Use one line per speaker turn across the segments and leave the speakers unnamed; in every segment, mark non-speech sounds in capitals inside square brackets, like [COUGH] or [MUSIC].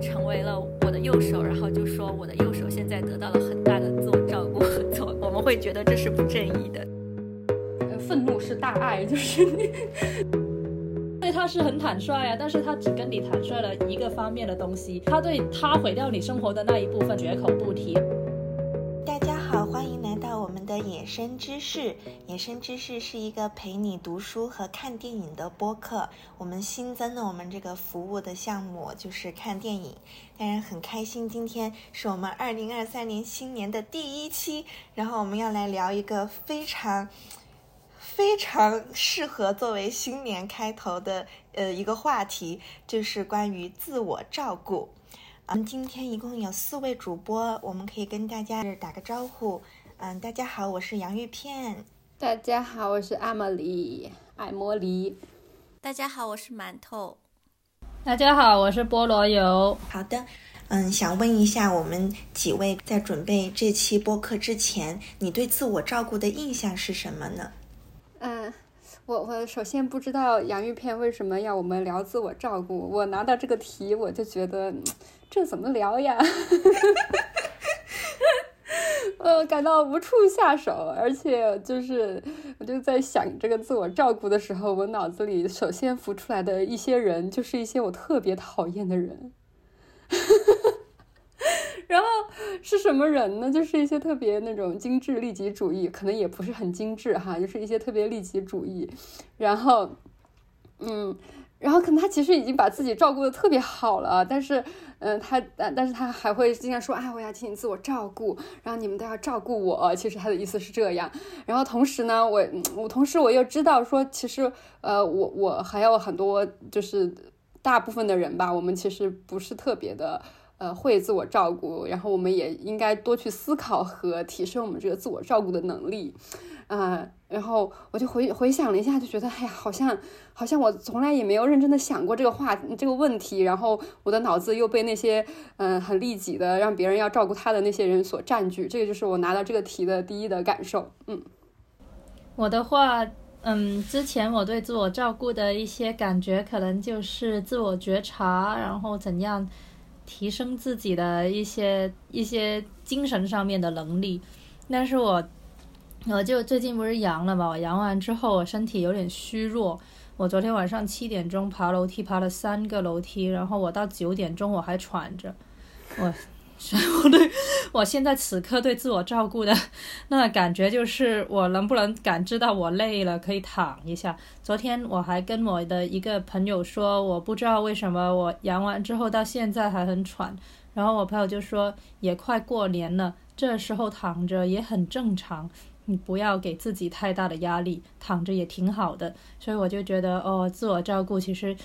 成为了我的右手，然后就说我的右手现在得到了很大的自我照顾和做，我们会觉得这是不正义的。
愤怒是大爱，就是你 [LAUGHS] 对他是很坦率啊，但是他只跟你坦率了一个方面的东西，他对他毁掉你生活的那一部分绝口不提。
生知识。野生知识是一个陪你读书和看电影的播客。我们新增了我们这个服务的项目，就是看电影。当然很开心，今天是我们二零二三年新年的第一期，然后我们要来聊一个非常。非常适合作为新年开头的呃一个话题，就是关于自我照顾。嗯，今天一共有四位主播，我们可以跟大家打个招呼。嗯，大家好，我是洋芋片。
大家好，我是阿玛丽爱茉莉。
大家好，我是馒头。
大家好，我是菠萝油。
好的，嗯，想问一下我们几位，在准备这期播客之前，你对自我照顾的印象是什么呢？
嗯，我我首先不知道洋芋片为什么要我们聊自我照顾。我拿到这个题，我就觉得这怎么聊呀？[LAUGHS] 呃，感到无处下手，而且就是我就在想这个自我照顾的时候，我脑子里首先浮出来的一些人，就是一些我特别讨厌的人。[LAUGHS] 然后是什么人呢？就是一些特别那种精致利己主义，可能也不是很精致哈，就是一些特别利己主义。然后，嗯，然后可能他其实已经把自己照顾的特别好了，但是，嗯，他但但是他还会经常说，哎，我要进行自我照顾，然后你们都要照顾我。其实他的意思是这样。然后同时呢，我我同时我又知道说，其实呃，我我还有很多就是大部分的人吧，我们其实不是特别的。呃，会自我照顾，然后我们也应该多去思考和提升我们这个自我照顾的能力，啊，然后我就回回想了一下，就觉得，哎呀，好像好像我从来也没有认真的想过这个话这个问题，然后我的脑子又被那些嗯很利己的让别人要照顾他的那些人所占据，这个就是我拿到这个题的第一的感受。嗯，
我的话，嗯，之前我对自我照顾的一些感觉，可能就是自我觉察，然后怎样。提升自己的一些一些精神上面的能力，但是我我就最近不是阳了嘛，我阳完之后我身体有点虚弱，我昨天晚上七点钟爬楼梯爬了三个楼梯，然后我到九点钟我还喘着，我。我对我现在此刻对自我照顾的那感觉就是，我能不能感知到我累了可以躺一下。昨天我还跟我的一个朋友说，我不知道为什么我阳完之后到现在还很喘。然后我朋友就说，也快过年了，这时候躺着也很正常，你不要给自己太大的压力，躺着也挺好的。所以我就觉得，哦，自我照顾其实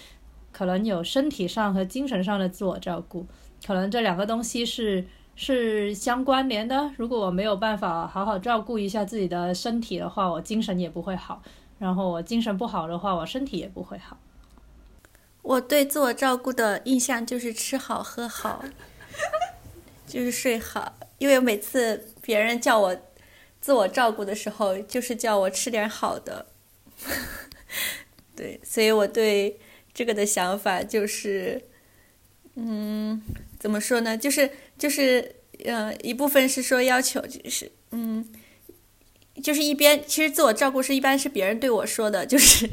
可能有身体上和精神上的自我照顾。可能这两个东西是是相关联的。如果我没有办法好好照顾一下自己的身体的话，我精神也不会好。然后我精神不好的话，我身体也不会好。
我对自我照顾的印象就是吃好喝好，[LAUGHS] 就是睡好。因为每次别人叫我自我照顾的时候，就是叫我吃点好的。[LAUGHS] 对，所以我对这个的想法就是，嗯。怎么说呢？就是就是，呃，一部分是说要求，就是，嗯，就是一边其实自我照顾是一般是别人对我说的，[LAUGHS] 就是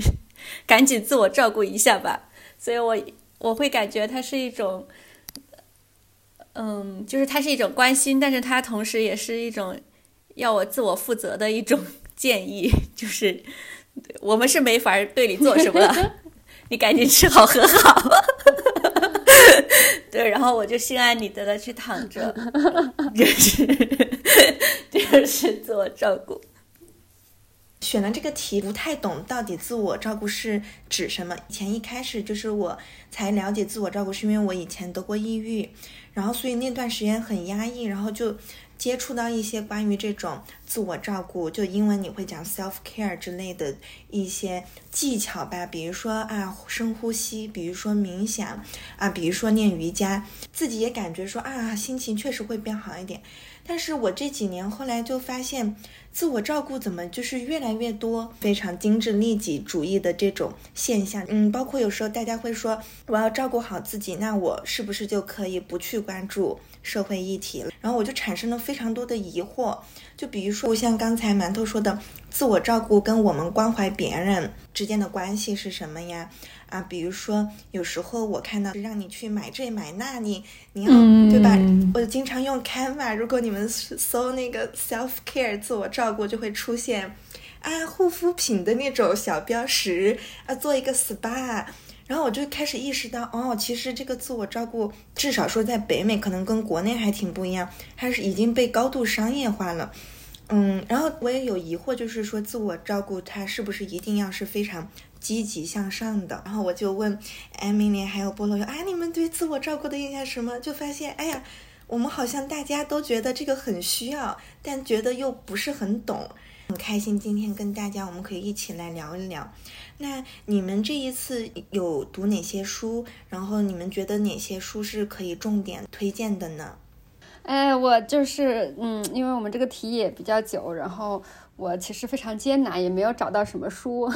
赶紧自我照顾一下吧。所以我我会感觉它是一种，嗯，就是它是一种关心，但是它同时也是一种要我自我负责的一种 [LAUGHS] 建议，就是我们是没法对你做什么了，[LAUGHS] 你赶紧吃好喝好。[LAUGHS] 对，然后我就心安理得的去躺着，就是就是自我照顾。
选了这个题不太懂，到底自我照顾是指什么？以前一开始就是我才了解自我照顾，是因为我以前得过抑郁，然后所以那段时间很压抑，然后就。接触到一些关于这种自我照顾，就英文你会讲 self care 之类的一些技巧吧，比如说啊深呼吸，比如说冥想啊，比如说练瑜伽，自己也感觉说啊心情确实会变好一点。但是我这几年后来就发现，自我照顾怎么就是越来越多，非常精致利己主义的这种现象。嗯，包括有时候大家会说，我要照顾好自己，那我是不是就可以不去关注社会议题了？然后我就产生了非常多的疑惑。就比如说，像刚才馒头说的，自我照顾跟我们关怀别人之间的关系是什么呀？啊，比如说，有时候我看到让你去买这买那，你你要对吧？我经常用 Canva，如果你们搜那个 self care 自我照顾，就会出现啊护肤品的那种小标识啊，做一个 SPA，然后我就开始意识到，哦，其实这个自我照顾，至少说在北美可能跟国内还挺不一样，它是已经被高度商业化了。嗯，然后我也有疑惑，就是说自我照顾它是不是一定要是非常。积极向上的，然后我就问艾米丽还有菠萝油，哎，你们对自我照顾的印象什么？就发现，哎呀，我们好像大家都觉得这个很需要，但觉得又不是很懂。很开心今天跟大家，我们可以一起来聊一聊。那你们这一次有读哪些书？然后你们觉得哪些书是可以重点推荐的呢？
哎，我就是，嗯，因为我们这个题也比较久，然后我其实非常艰难，也没有找到什么书。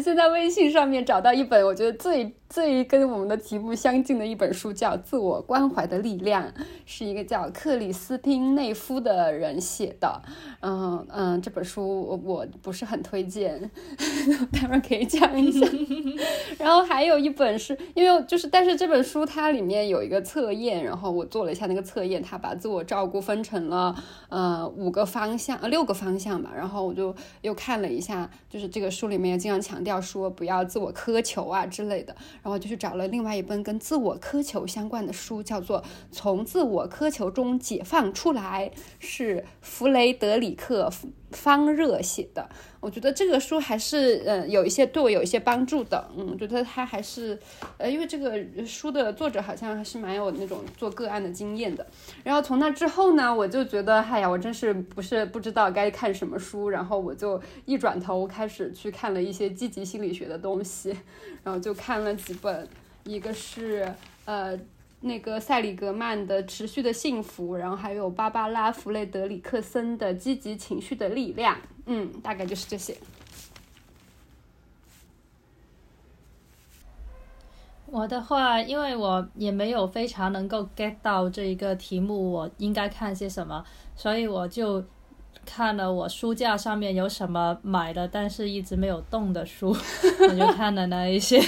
现在微信上面找到一本，我觉得最。最跟我们的题目相近的一本书叫《自我关怀的力量》，是一个叫克里斯汀内夫的人写的。嗯嗯，这本书我我不是很推荐，[LAUGHS] 待会儿可以讲一下。[LAUGHS] 然后还有一本是因为就是，但是这本书它里面有一个测验，然后我做了一下那个测验，它把自我照顾分成了呃五个方向呃六个方向吧。然后我就又看了一下，就是这个书里面也经常强调说不要自我苛求啊之类的。然后就去找了另外一本跟自我苛求相关的书，叫做《从自我苛求中解放出来》，是弗雷德里克。方热写的，我觉得这个书还是呃有一些对我有一些帮助的，嗯，我觉得他还是呃因为这个书的作者好像还是蛮有那种做个案的经验的。然后从那之后呢，我就觉得，哎呀，我真是不是不知道该看什么书，然后我就一转头开始去看了一些积极心理学的东西，然后就看了几本，一个是呃。那个塞里格曼的《持续的幸福》，然后还有芭芭拉·弗雷德里克森的《积极情绪的力量》，嗯，大概就是这些。
我的话，因为我也没有非常能够 get 到这一个题目，我应该看些什么，所以我就。看了我书架上面有什么买的但是一直没有动的书，[LAUGHS] 我就看了那一些。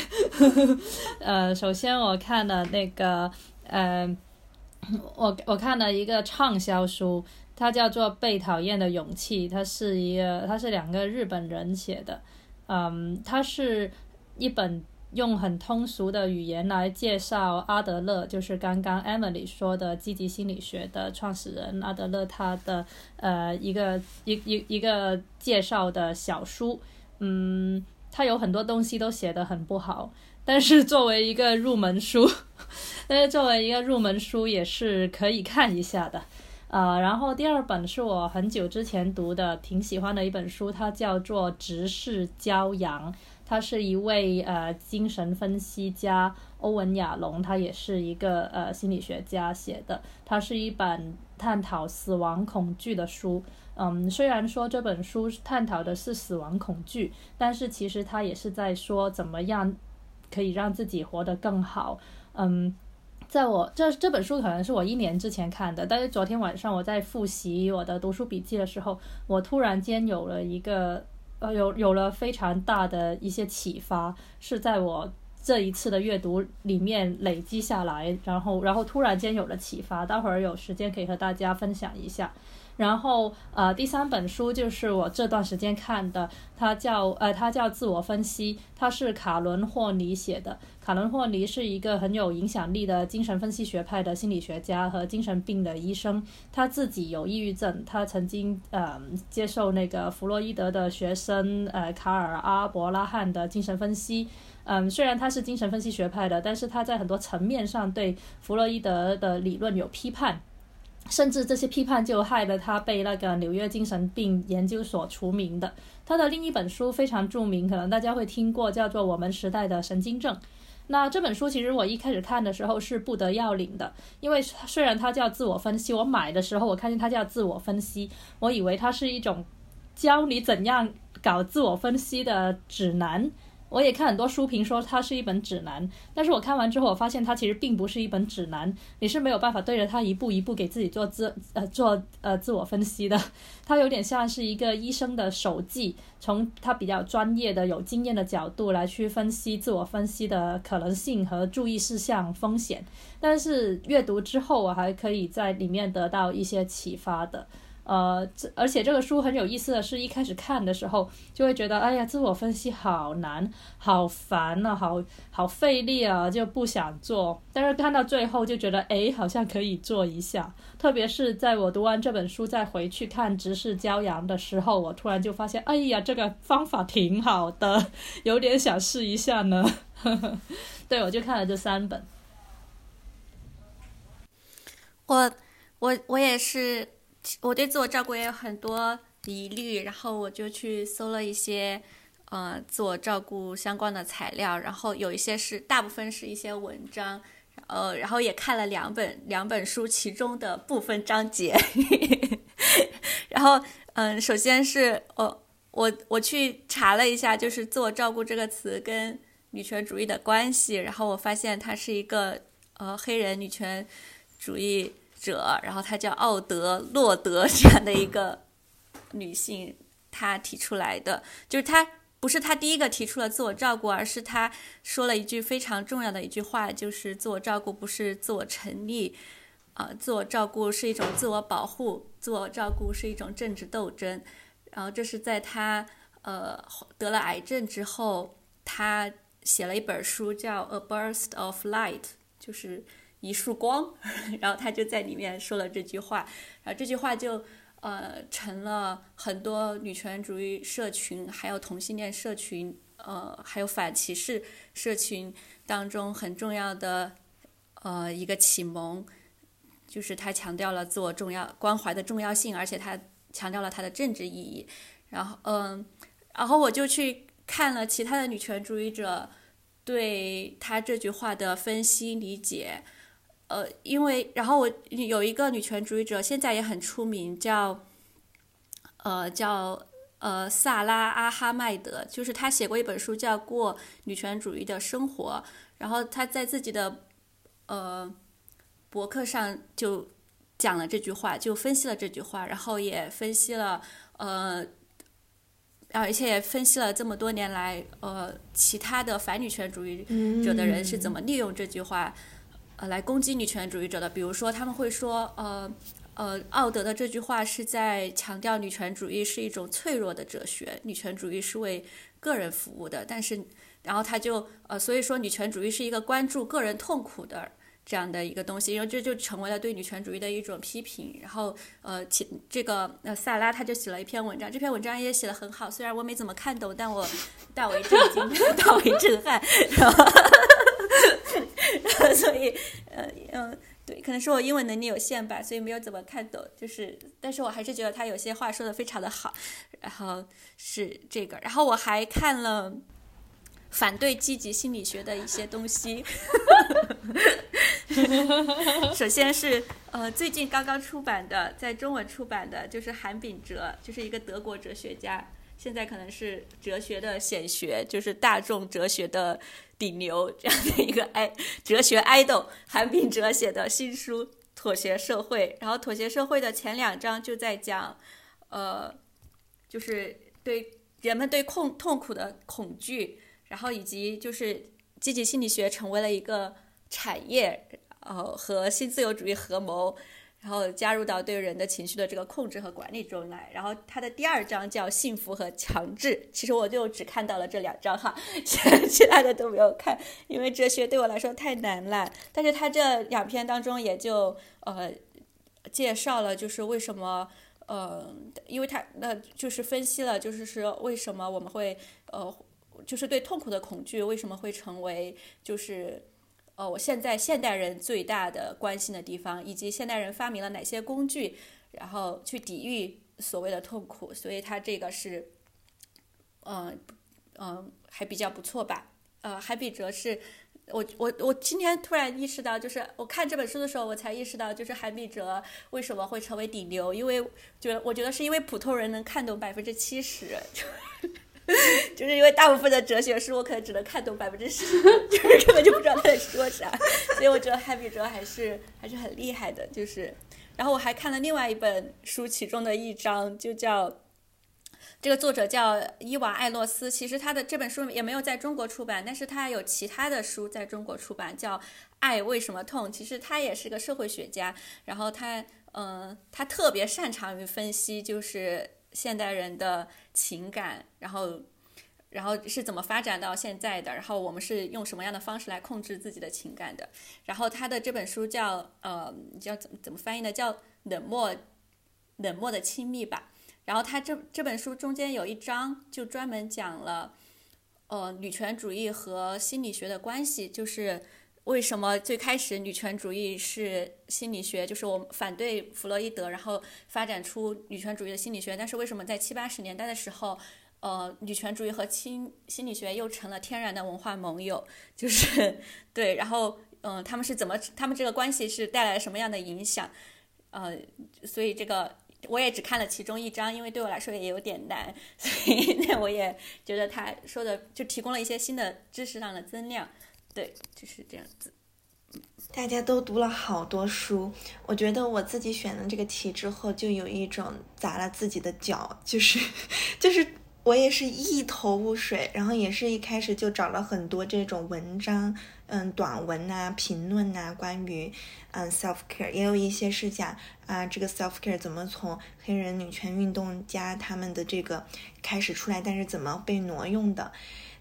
[LAUGHS] 呃，首先我看了那个，呃，我我看了一个畅销书，它叫做《被讨厌的勇气》，它是一个，它是两个日本人写的，嗯，它是一本。用很通俗的语言来介绍阿德勒，就是刚刚 Emily 说的积极心理学的创始人阿德勒，他的呃一个一一一个介绍的小书，嗯，他有很多东西都写得很不好，但是作为一个入门书，[LAUGHS] 但是作为一个入门书也是可以看一下的，呃，然后第二本是我很久之前读的，挺喜欢的一本书，它叫做《直视骄阳》。他是一位呃精神分析家欧文亚龙，他也是一个呃心理学家写的。它是一本探讨死亡恐惧的书。嗯，虽然说这本书探讨的是死亡恐惧，但是其实他也是在说怎么样可以让自己活得更好。嗯，在我这这本书可能是我一年之前看的，但是昨天晚上我在复习我的读书笔记的时候，我突然间有了一个。呃，有有了非常大的一些启发，是在我这一次的阅读里面累积下来，然后然后突然间有了启发，待会儿有时间可以和大家分享一下。然后，呃，第三本书就是我这段时间看的，它叫呃，它叫自我分析，它是卡伦霍尼写的。卡伦霍尼是一个很有影响力的精神分析学派的心理学家和精神病的医生。他自己有抑郁症，他曾经呃接受那个弗洛伊德的学生呃卡尔阿伯拉罕的精神分析。嗯，虽然他是精神分析学派的，但是他在很多层面上对弗洛伊德的理论有批判。甚至这些批判就害得他被那个纽约精神病研究所除名的。他的另一本书非常著名，可能大家会听过，叫做《我们时代的神经症》。那这本书其实我一开始看的时候是不得要领的，因为虽然它叫自我分析，我买的时候我看见它叫自我分析，我以为它是一种教你怎样搞自我分析的指南。我也看很多书评说它是一本指南，但是我看完之后，我发现它其实并不是一本指南，你是没有办法对着它一步一步给自己做自呃做呃自我分析的，[LAUGHS] 它有点像是一个医生的手记，从他比较专业的有经验的角度来去分析自我分析的可能性和注意事项风险，但是阅读之后，我还可以在里面得到一些启发的。呃，这而且这个书很有意思的是，一开始看的时候就会觉得，哎呀，自我分析好难，好烦啊，好好费力啊，就不想做。但是看到最后就觉得，哎，好像可以做一下。特别是在我读完这本书再回去看《直视骄阳》的时候，我突然就发现，哎呀，这个方法挺好的，[LAUGHS] 有点想试一下呢。[LAUGHS] 对，我就看了这三本。
我我我也是。我对自我照顾也有很多疑虑，然后我就去搜了一些，呃，自我照顾相关的材料，然后有一些是大部分是一些文章，呃，然后也看了两本两本书其中的部分章节，[LAUGHS] 然后，嗯，首先是我我我去查了一下，就是自我照顾这个词跟女权主义的关系，然后我发现它是一个呃黑人女权主义。者，然后她叫奥德洛德 [LAUGHS] 这样的一个女性，她提出来的，就是她不是她第一个提出了自我照顾，而是她说了一句非常重要的一句话，就是自我照顾不是自我成立，啊，自我照顾是一种自我保护，自我照顾是一种政治斗争，然后这是在她呃得了癌症之后，她写了一本书叫《A Burst of Light》，就是。一束光，[LAUGHS] 然后他就在里面说了这句话，然后这句话就呃成了很多女权主义社群，还有同性恋社群，呃，还有反歧视社群当中很重要的呃一个启蒙，就是他强调了自我重要关怀的重要性，而且他强调了它的政治意义。然后嗯，然后我就去看了其他的女权主义者对他这句话的分析理解。呃，因为然后我有一个女权主义者，现在也很出名，叫呃叫呃萨拉阿哈迈德，就是她写过一本书叫《过女权主义的生活》，然后她在自己的呃博客上就讲了这句话，就分析了这句话，然后也分析了呃，而且也分析了这么多年来呃其他的反女权主义者的人是怎么利用这句话。呃，来攻击女权主义者的，比如说他们会说，呃，呃，奥德的这句话是在强调女权主义是一种脆弱的哲学，女权主义是为个人服务的。但是，然后他就，呃，所以说女权主义是一个关注个人痛苦的这样的一个东西，因为这就成为了对女权主义的一种批评。然后，呃，其这个呃萨拉他就写了一篇文章，这篇文章也写得很好，虽然我没怎么看懂，但我大为震惊，大为震撼。然后 [LAUGHS] 所以，呃，嗯，对，可能是我英文能力有限吧，所以没有怎么看懂。就是，但是我还是觉得他有些话说的非常的好。然后是这个，然后我还看了反对积极心理学的一些东西。[LAUGHS] 首先是呃，最近刚刚出版的，在中文出版的，就是韩炳哲，就是一个德国哲学家。现在可能是哲学的显学，就是大众哲学的顶流这样的一个爱哲学爱豆韩炳哲写的新书《妥协社会》，然后《妥协社会》的前两章就在讲，呃，就是对人们对痛痛苦的恐惧，然后以及就是积极心理学成为了一个产业，呃，和新自由主义合谋。然后加入到对人的情绪的这个控制和管理中来。然后他的第二章叫幸福和强制。[LAUGHS] 其实我就只看到了这两章哈，[LAUGHS] 其他的都没有看，因为哲学对我来说太难了。但是他这两篇当中也就呃介绍了，就是为什么呃，因为他那就是分析了，就是说为什么我们会呃，就是对痛苦的恐惧为什么会成为就是。呃，我现在现代人最大的关心的地方，以及现代人发明了哪些工具，然后去抵御所谓的痛苦，所以它这个是，嗯嗯，还比较不错吧。呃，海比哲是我我我今天突然意识到，就是我看这本书的时候，我才意识到，就是韩比哲为什么会成为顶流，因为觉得我觉得是因为普通人能看懂百分之七十，[LAUGHS] [LAUGHS] 就是因为大部分的哲学书我可能只能看懂百分之十，[LAUGHS] 就是根本就不知道他在说啥，所以我觉得 Happy 哲还是还是很厉害的，就是，然后我还看了另外一本书，其中的一章就叫。这个作者叫伊娃·艾洛斯，其实他的这本书也没有在中国出版，但是他有其他的书在中国出版，叫《爱为什么痛》。其实他也是个社会学家，然后他，嗯，他特别擅长于分析，就是现代人的情感，然后，然后是怎么发展到现在的，然后我们是用什么样的方式来控制自己的情感的。然后他的这本书叫，呃，叫怎么怎么翻译呢？叫《冷漠，冷漠的亲密》吧。然后他这这本书中间有一章就专门讲了，呃，女权主义和心理学的关系，就是为什么最开始女权主义是心理学，就是我反对弗洛伊德，然后发展出女权主义的心理学，但是为什么在七八十年代的时候，呃，女权主义和心心理学又成了天然的文化盟友，[LAUGHS] 就是对，然后嗯，他们是怎么，他们这个关系是带来什么样的影响？呃，所以这个。我也只看了其中一章，因为对我来说也有点难，所以 [LAUGHS] 那我也觉得他说的就提供了一些新的知识上的增量，对，就是这样子。
大家都读了好多书，我觉得我自己选了这个题之后，就有一种砸了自己的脚，就是 [LAUGHS] 就是。我也是一头雾水，然后也是一开始就找了很多这种文章，嗯，短文呐、评论呐，关于嗯 self care，也有一些是讲啊这个 self care 怎么从黑人女权运动家他们的这个开始出来，但是怎么被挪用的。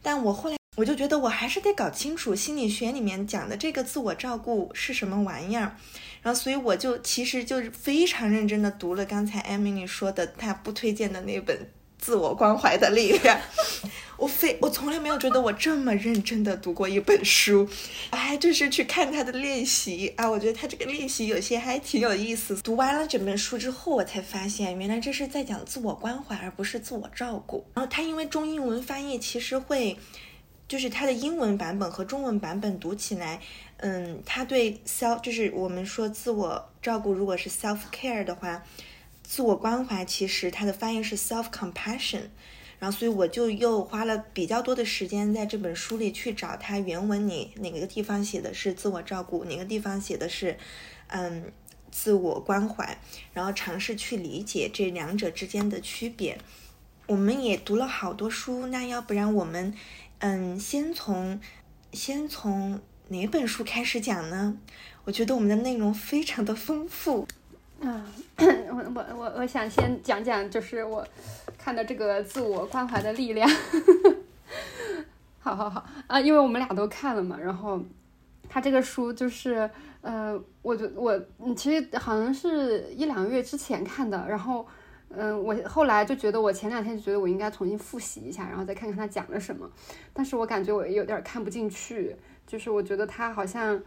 但我后来我就觉得我还是得搞清楚心理学里面讲的这个自我照顾是什么玩意儿，然后所以我就其实就是非常认真的读了刚才 Emily 说的她不推荐的那本。自我关怀的力量，[LAUGHS] 我非我从来没有觉得我这么认真的读过一本书，还就是去看他的练习啊，我觉得他这个练习有些还挺有意思。读完了整本书之后，我才发现原来这是在讲自我关怀，而不是自我照顾。然后他因为中英文翻译，其实会就是他的英文版本和中文版本读起来，嗯，他对 self 就是我们说自我照顾，如果是 self care 的话。自我关怀其实它的翻译是 self compassion，然后所以我就又花了比较多的时间在这本书里去找它原文里哪个地方写的是自我照顾，哪个地方写的是嗯自我关怀，然后尝试去理解这两者之间的区别。我们也读了好多书，那要不然我们嗯先从先从哪本书开始讲呢？我觉得我们的内容非常的丰富。[COUGHS]
嗯，我我我我想先讲讲，就是我看的这个自我关怀的力量。[LAUGHS] 好好好啊，因为我们俩都看了嘛，然后他这个书就是，呃，我觉我其实好像是一两个月之前看的，然后嗯，我后来就觉得我前两天就觉得我应该重新复习一下，然后再看看他讲了什么，但是我感觉我有点看不进去，就是我觉得他好像。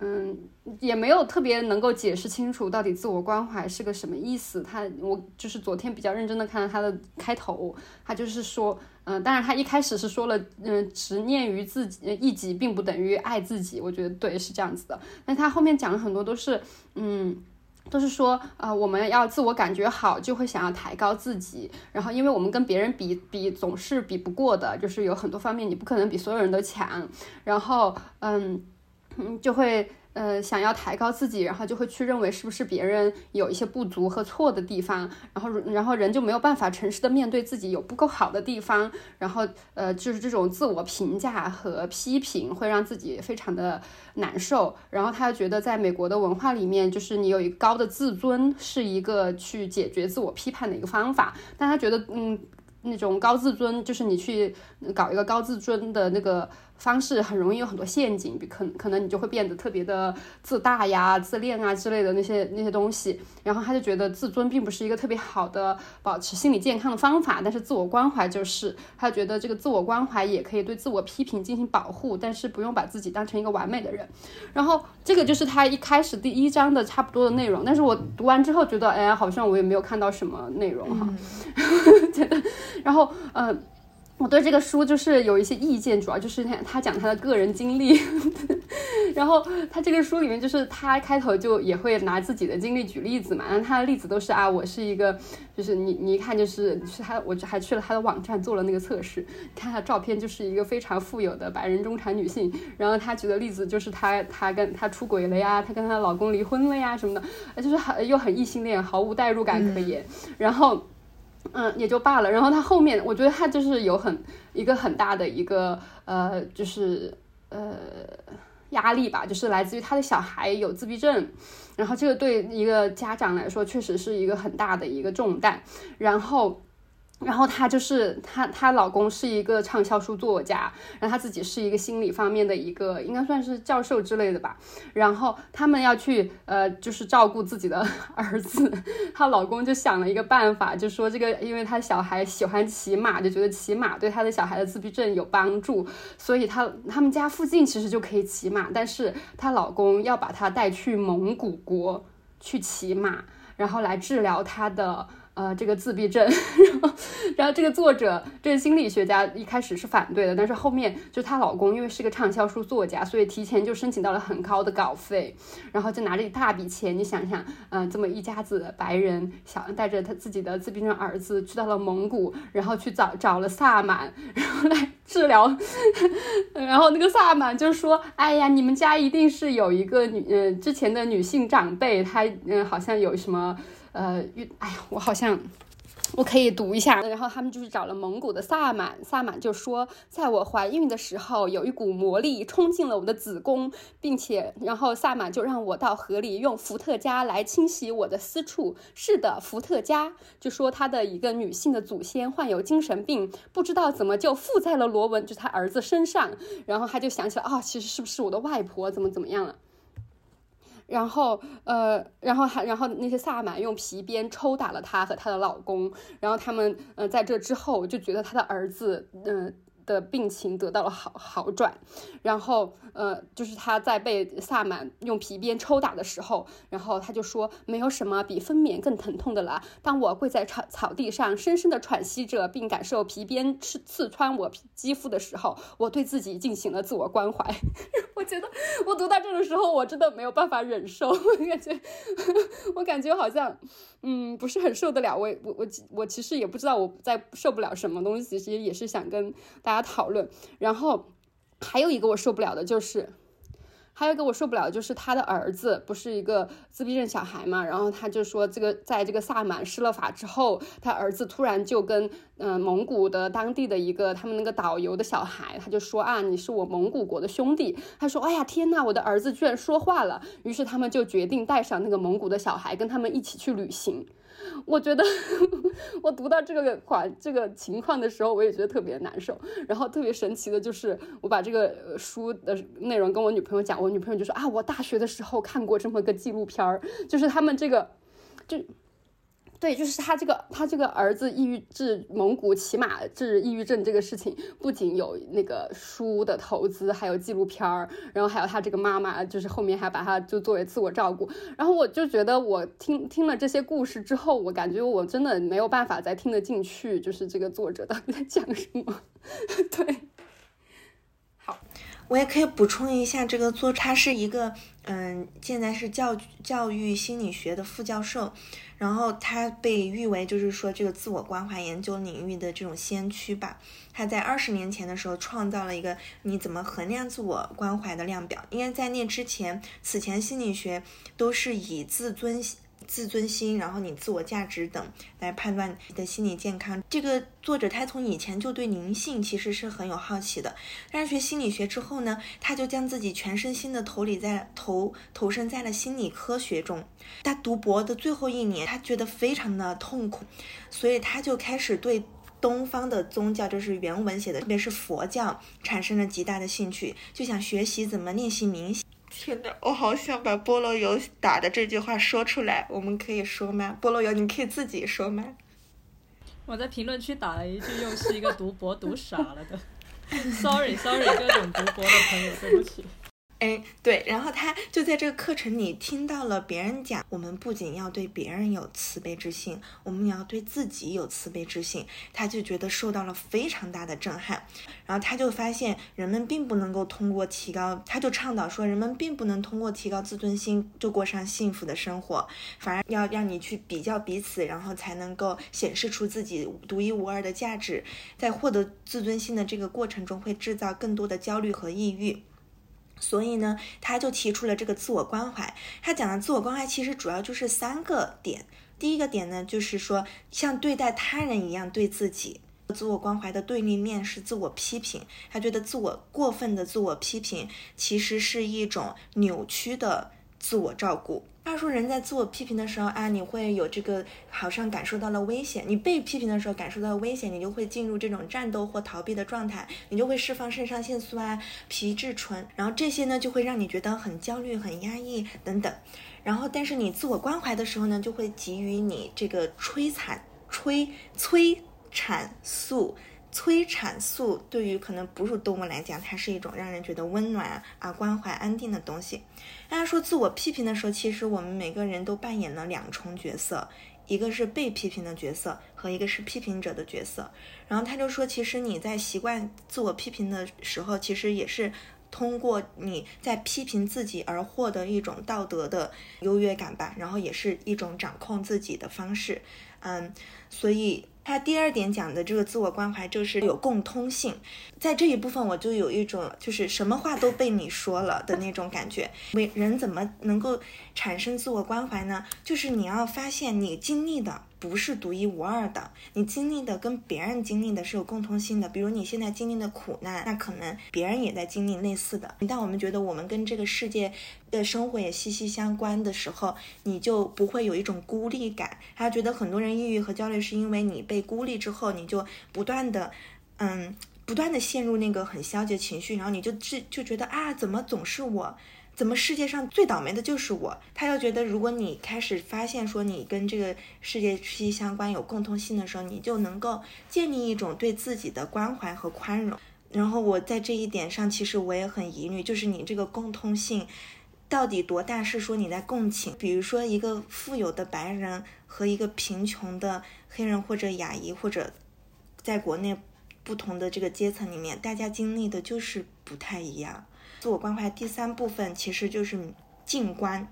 嗯，也没有特别能够解释清楚到底自我关怀是个什么意思。他，我就是昨天比较认真的看了他的开头，他就是说，嗯，当然他一开始是说了，嗯，执念于自己一己并不等于爱自己，我觉得对，是这样子的。但他后面讲了很多都是，嗯，都是说，呃，我们要自我感觉好，就会想要抬高自己，然后因为我们跟别人比比总是比不过的，就是有很多方面你不可能比所有人都强，然后，嗯。嗯，就会呃想要抬高自己，然后就会去认为是不是别人有一些不足和错的地方，然后然后人就没有办法诚实的面对自己有不够好的地方，然后呃就是这种自我评价和批评会让自己非常的难受，然后他觉得在美国的文化里面，就是你有一个高的自尊是一个去解决自我批判的一个方法，但他觉得嗯那种高自尊就是你去搞一个高自尊的那个。方式很容易有很多陷阱，比可可能你就会变得特别的自大呀、自恋啊之类的那些那些东西。然后他就觉得自尊并不是一个特别好的保持心理健康的方法，但是自我关怀就是。他觉得这个自我关怀也可以对自我批评进行保护，但是不用把自己当成一个完美的人。然后这个就是他一开始第一章的差不多的内容。但是我读完之后觉得，哎，好像我也没有看到什么内容哈。[LAUGHS] 觉得，然后嗯。我对这个书就是有一些意见，主要就是他他讲他的个人经历，[LAUGHS] 然后他这个书里面就是他开头就也会拿自己的经历举例子嘛，然后他的例子都是啊，我是一个，就是你你一看就是是他，我还去了他的网站做了那个测试，看他照片就是一个非常富有的白人中产女性，然后他举的例子就是他他跟他出轨了呀，他跟他老公离婚了呀什么的，就是很又很异性恋，毫无代入感可言，然后。嗯，也就罢了。然后他后面，我觉得他就是有很一个很大的一个呃，就是呃压力吧，就是来自于他的小孩有自闭症，然后这个对一个家长来说确实是一个很大的一个重担。然后。然后她就是她，她老公是一个畅销书作家，然后她自己是一个心理方面的一个，应该算是教授之类的吧。然后他们要去呃，就是照顾自己的 [LAUGHS] 儿子，她老公就想了一个办法，就说这个，因为他小孩喜欢骑马，就觉得骑马对他的小孩的自闭症有帮助，所以他他们家附近其实就可以骑马，但是她老公要把她带去蒙古国去骑马，然后来治疗她的。呃，这个自闭症，[LAUGHS] 然后，然后这个作者，这个心理学家一开始是反对的，但是后面就她老公因为是个畅销书作家，所以提前就申请到了很高的稿费，然后就拿着一大笔钱，你想想，嗯，这么一家子白人小带着他自己的自闭症儿子去到了蒙古，然后去找找了萨满，然后来治疗，[LAUGHS] 然后那个萨满就说，哎呀，你们家一定是有一个女，呃，之前的女性长辈，她，嗯，好像有什么。呃，哎呀，我好像我可以读一下。然后他们就是找了蒙古的萨满，萨满就说，在我怀孕的时候，有一股魔力冲进了我的子宫，并且，然后萨满就让我到河里用伏特加来清洗我的私处。是的，伏特加。就说他的一个女性的祖先患有精神病，不知道怎么就附在了罗文，就他儿子身上。然后他就想起来，啊，其实是不是我的外婆怎么怎么样了？然后，呃，然后还，然后那些萨满用皮鞭抽打了她和她的老公，然后他们，呃，在这之后就觉得她的儿子，嗯。的病情得到了好好转，然后呃，就是他在被萨满用皮鞭抽打的时候，然后他就说没有什么比分娩更疼痛的了。当我跪在草草地上，深深的喘息着，并感受皮鞭刺刺穿我皮肌肤的时候，我对自己进行了自我关怀。[LAUGHS] 我觉得我读到这个时候，我真的没有办法忍受，我感觉 [LAUGHS] 我感觉好像嗯不是很受得了。我我我我其实也不知道我在受不了什么东西，其实也是想跟大家。讨论，然后还有一个我受不了的就是，还有一个我受不了的就是他的儿子不是一个自闭症小孩嘛，然后他就说这个在这个萨满施了法之后，他儿子突然就跟嗯蒙古的当地的一个他们那个导游的小孩，他就说啊你是我蒙古国的兄弟，他说哎呀天呐，我的儿子居然说话了，于是他们就决定带上那个蒙古的小孩跟他们一起去旅行。我觉得 [LAUGHS] 我读到这个款这个情况的时候，我也觉得特别难受。然后特别神奇的就是，我把这个书的内容跟我女朋友讲，我女朋友就说啊，我大学的时候看过这么个纪录片儿，就是他们这个就。对，就是他这个，他这个儿子抑郁治蒙古骑马治抑郁症这个事情，不仅有那个书的投资，还有纪录片儿，然后还有他这个妈妈，就是后面还把他就作为自我照顾。然后我就觉得，我听听了这些故事之后，我感觉我真的没有办法再听得进去，就是这个作者到底在讲什么。[LAUGHS] 对，
我也可以补充一下，这个作者他是一个，嗯，现在是教教育心理学的副教授。然后他被誉为就是说这个自我关怀研究领域的这种先驱吧。他在二十年前的时候创造了一个你怎么衡量自我关怀的量表。因为在那之前，此前心理学都是以自尊。自尊心，然后你自我价值等来判断你的心理健康。这个作者他从以前就对灵性其实是很有好奇的，但是学心理学之后呢，他就将自己全身心的投理在投投身在了心理科学中。他读博的最后一年，他觉得非常的痛苦，所以他就开始对东方的宗教，就是原文写的，特别是佛教，产生了极大的兴趣，就想学习怎么练习冥想。天呐，我好想把菠萝油打的这句话说出来，我们可以说吗？菠萝油，你可以自己说吗？
我在评论区打了一句，又是一个读博读傻了的。[LAUGHS] Sorry，Sorry，各种读博的朋友，对不起。
哎，对，然后他就在这个课程里听到了别人讲，我们不仅要对别人有慈悲之心，我们也要对自己有慈悲之心。他就觉得受到了非常大的震撼，然后他就发现人们并不能够通过提高，他就倡导说，人们并不能通过提高自尊心就过上幸福的生活，反而要让你去比较彼此，然后才能够显示出自己独一无二的价值。在获得自尊心的这个过程中，会制造更多的焦虑和抑郁。所以呢，他就提出了这个自我关怀。他讲的自我关怀其实主要就是三个点。第一个点呢，就是说像对待他人一样对自己。自我关怀的对立面是自我批评。他觉得自我过分的自我批评其实是一种扭曲的自我照顾。他说，人在自我批评的时候啊，你会有这个好像感受到了危险；你被批评的时候感受到危险，你就会进入这种战斗或逃避的状态，你就会释放肾上腺素啊、皮质醇，然后这些呢就会让你觉得很焦虑、很压抑等等。然后，但是你自我关怀的时候呢，就会给予你这个催产、催催产素。催产素对于可能哺乳动物来讲，它是一种让人觉得温暖啊、关怀、安定的东西。大家说自我批评的时候，其实我们每个人都扮演了两重角色，一个是被批评的角色，和一个是批评者的角色。然后他就说，其实你在习惯自我批评的时候，其实也是通过你在批评自己而获得一种道德的优越感吧，然后也是一种掌控自己的方式。嗯，所以。他第二点讲的这个自我关怀就是有共通性，在这一部分我就有一种就是什么话都被你说了的那种感觉。为人怎么能够产生自我关怀呢？就是你要发现你经历的。不是独一无二的，你经历的跟别人经历的是有共通性的。比如你现在经历的苦难，那可能别人也在经历类似的。当我们觉得我们跟这个世界的生活也息息相关的时候，你就不会有一种孤立感。还觉得很多人抑郁和焦虑是因为你被孤立之后，你就不断的，嗯，不断的陷入那个很消极的情绪，然后你就就就觉得啊，怎么总是我？怎么世界上最倒霉的就是我？他又觉得，如果你开始发现说你跟这个世界息息相关、有共通性的时候，你就能够建立一种对自己的关怀和宽容。然后我在这一点上，其实我也很疑虑，就是你这个共通性到底多大？是说你在共情，比如说一个富有的白人和一个贫穷的黑人或者亚裔，或者在国内不同的这个阶层里面，大家经历的就是不太一样。自我关怀第三部分其实就是静观，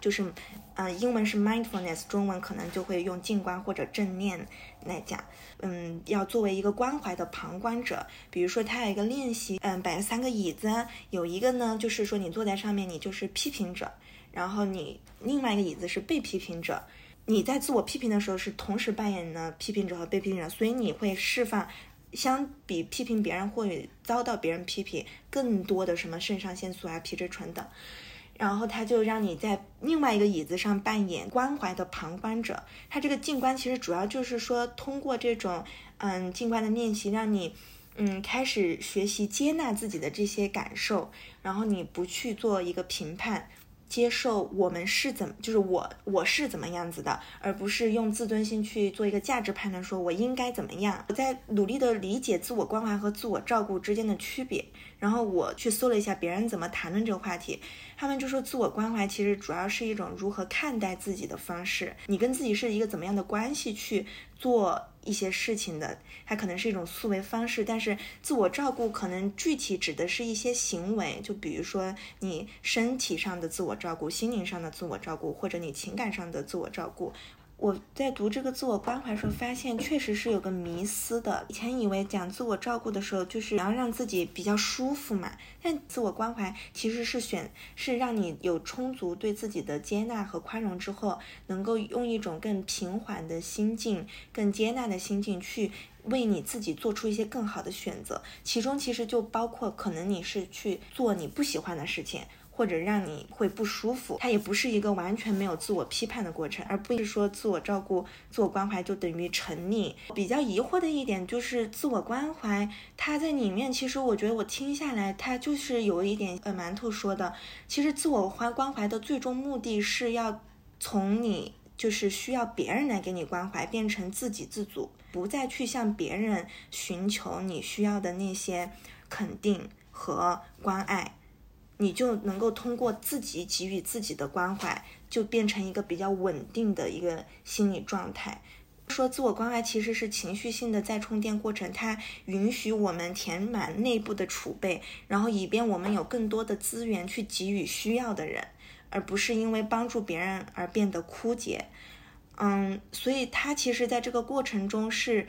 就是，嗯，英文是 mindfulness，中文可能就会用静观或者正念来讲。嗯，要作为一个关怀的旁观者，比如说他有一个练习，嗯，摆了三个椅子，有一个呢就是说你坐在上面，你就是批评者，然后你另外一个椅子是被批评者，你在自我批评的时候是同时扮演了批评者和被批评者，所以你会释放。相比批评别人或者遭到别人批评，更多的什么肾上腺素啊、皮质醇等，然后他就让你在另外一个椅子上扮演关怀的旁观者。他这个静观其实主要就是说，通过这种嗯静观的练习，让你嗯开始学习接纳自己的这些感受，然后你不去做一个评判。接受我们是怎么，就是我我是怎么样子的，而不是用自尊心去做一个价值判断，说我应该怎么样。我在努力的理解自我关怀和自我照顾之间的区别，然后我去搜了一下别人怎么谈论这个话题，他们就说自我关怀其实主要是一种如何看待自己的方式，你跟自己是一个怎么样的关系去做。一些事情的，它可能是一种思维方式，但是自我照顾可能具体指的是一些行为，就比如说你身体上的自我照顾、心灵上的自我照顾，或者你情感上的自我照顾。我在读这个自我关怀的时候，发现确实是有个迷思的。以前以为讲自我照顾的时候，就是要让自己比较舒服嘛。但自我关怀其实是选，是让你有充足对自己的接纳和宽容之后，能够用一种更平缓的心境、更接纳的心境去为你自己做出一些更好的选择。其中其实就包括可能你是去做你不喜欢的事情。或者让你会不舒服，它也不是一个完全没有自我批判的过程，而不是说自我照顾、自我关怀就等于沉溺。比较疑惑的一点就是自我关怀，它在里面其实我觉得我听下来，它就是有一点呃，馒头说的，其实自我关关怀的最终目的是要从你就是需要别人来给你关怀，变成自给自足，不再去向别人寻求你需要的那些肯定和关爱。你就能够通过自己给予自己的关怀，就变成一个比较稳定的一个心理状态。说自我关怀其实是情绪性的再充电过程，它允许我们填满内部的储备，然后以便我们有更多的资源去给予需要的人，而不是因为帮助别人而变得枯竭。嗯，所以他其实在这个过程中是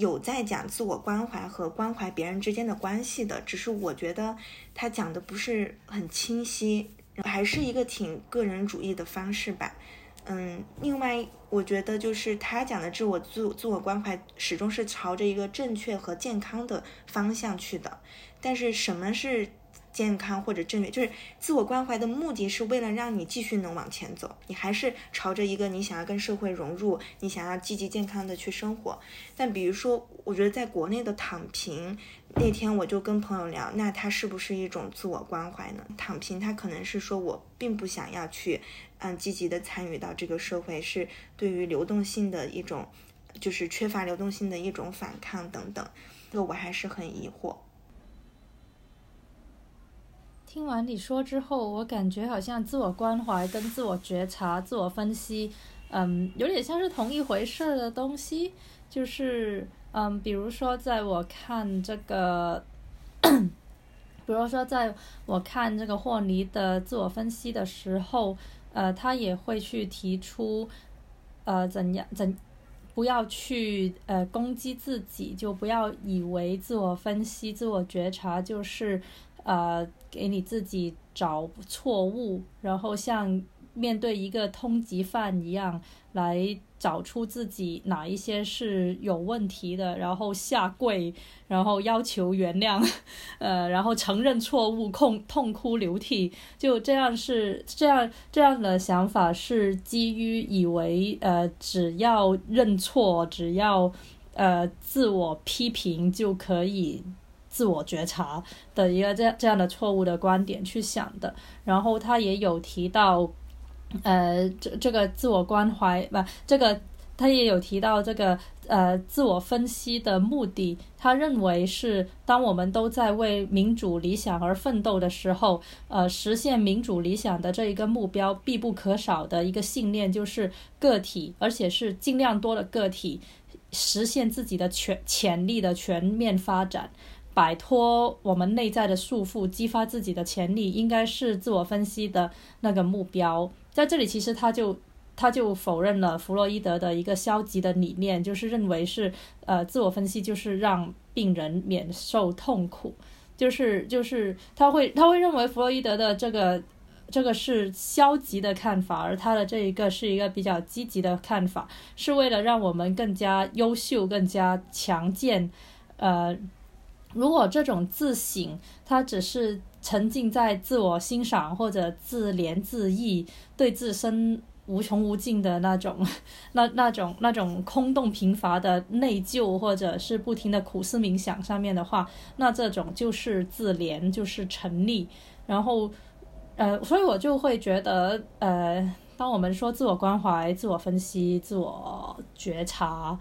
有在讲自我关怀和关怀别人之间的关系的，只是我觉得他讲的不是很清晰，还是一个挺个人主义的方式吧。嗯，另外我觉得就是他讲的自我自自我关怀始终是朝着一个正确和健康的方向去的，但是什么是？健康或者正确，就是自我关怀的目的是为了让你继续能往前走，你还是朝着一个你想要跟社会融入，你想要积极健康的去生活。但比如说，我觉得在国内的躺平，那天我就跟朋友聊，那它是不是一种自我关怀呢？躺平，它可能是说我并不想要去，嗯，积极的参与到这个社会，是对于流动性的一种，就是缺乏流动性的一种反抗等等。这个我还是很疑惑。
听完你说之后，我感觉好像自我关怀跟自我觉察、自我分析，嗯，有点像是同一回事的东西。就是，嗯，比如说，在我看这个，[CLEARS THROAT] 比如说，在我看这个霍尼的自我分析的时候，呃，他也会去提出，呃，怎样怎不要去呃攻击自己，就不要以为自我分析、自我觉察就是。呃，给你自己找错误，然后像面对一个通缉犯一样来找出自己哪一些是有问题的，然后下跪，然后要求原谅，[LAUGHS] 呃，然后承认错误，痛痛哭流涕，就这样是这样这样的想法是基于以为呃只要认错，只要呃自我批评就可以。自我觉察的一个这样这样的错误的观点去想的，然后他也有提到，呃，这这个自我关怀不，这个他也有提到这个呃自我分析的目的，他认为是当我们都在为民主理想而奋斗的时候，呃，实现民主理想的这一个目标必不可少的一个信念就是个体，而且是尽量多的个体实现自己的全潜力的全面发展。摆脱我们内在的束缚，激发自己的潜力，应该是自我分析的那个目标。在这里，其实他就他就否认了弗洛伊德的一个消极的理念，就是认为是呃自我分析就是让病人免受痛苦，就是就是他会他会认为弗洛伊德的这个这个是消极的看法，而他的这一个是一个比较积极的看法，是为了让我们更加优秀、更加强健，呃。如果这种自省，他只是沉浸在自我欣赏或者自怜自艾，对自身无穷无尽的那种、[LAUGHS] 那那种、那种空洞贫乏的内疚，或者是不停的苦思冥想上面的话，那这种就是自怜，就是沉溺。然后，呃，所以我就会觉得，呃，当我们说自我关怀、自我分析、自我觉察。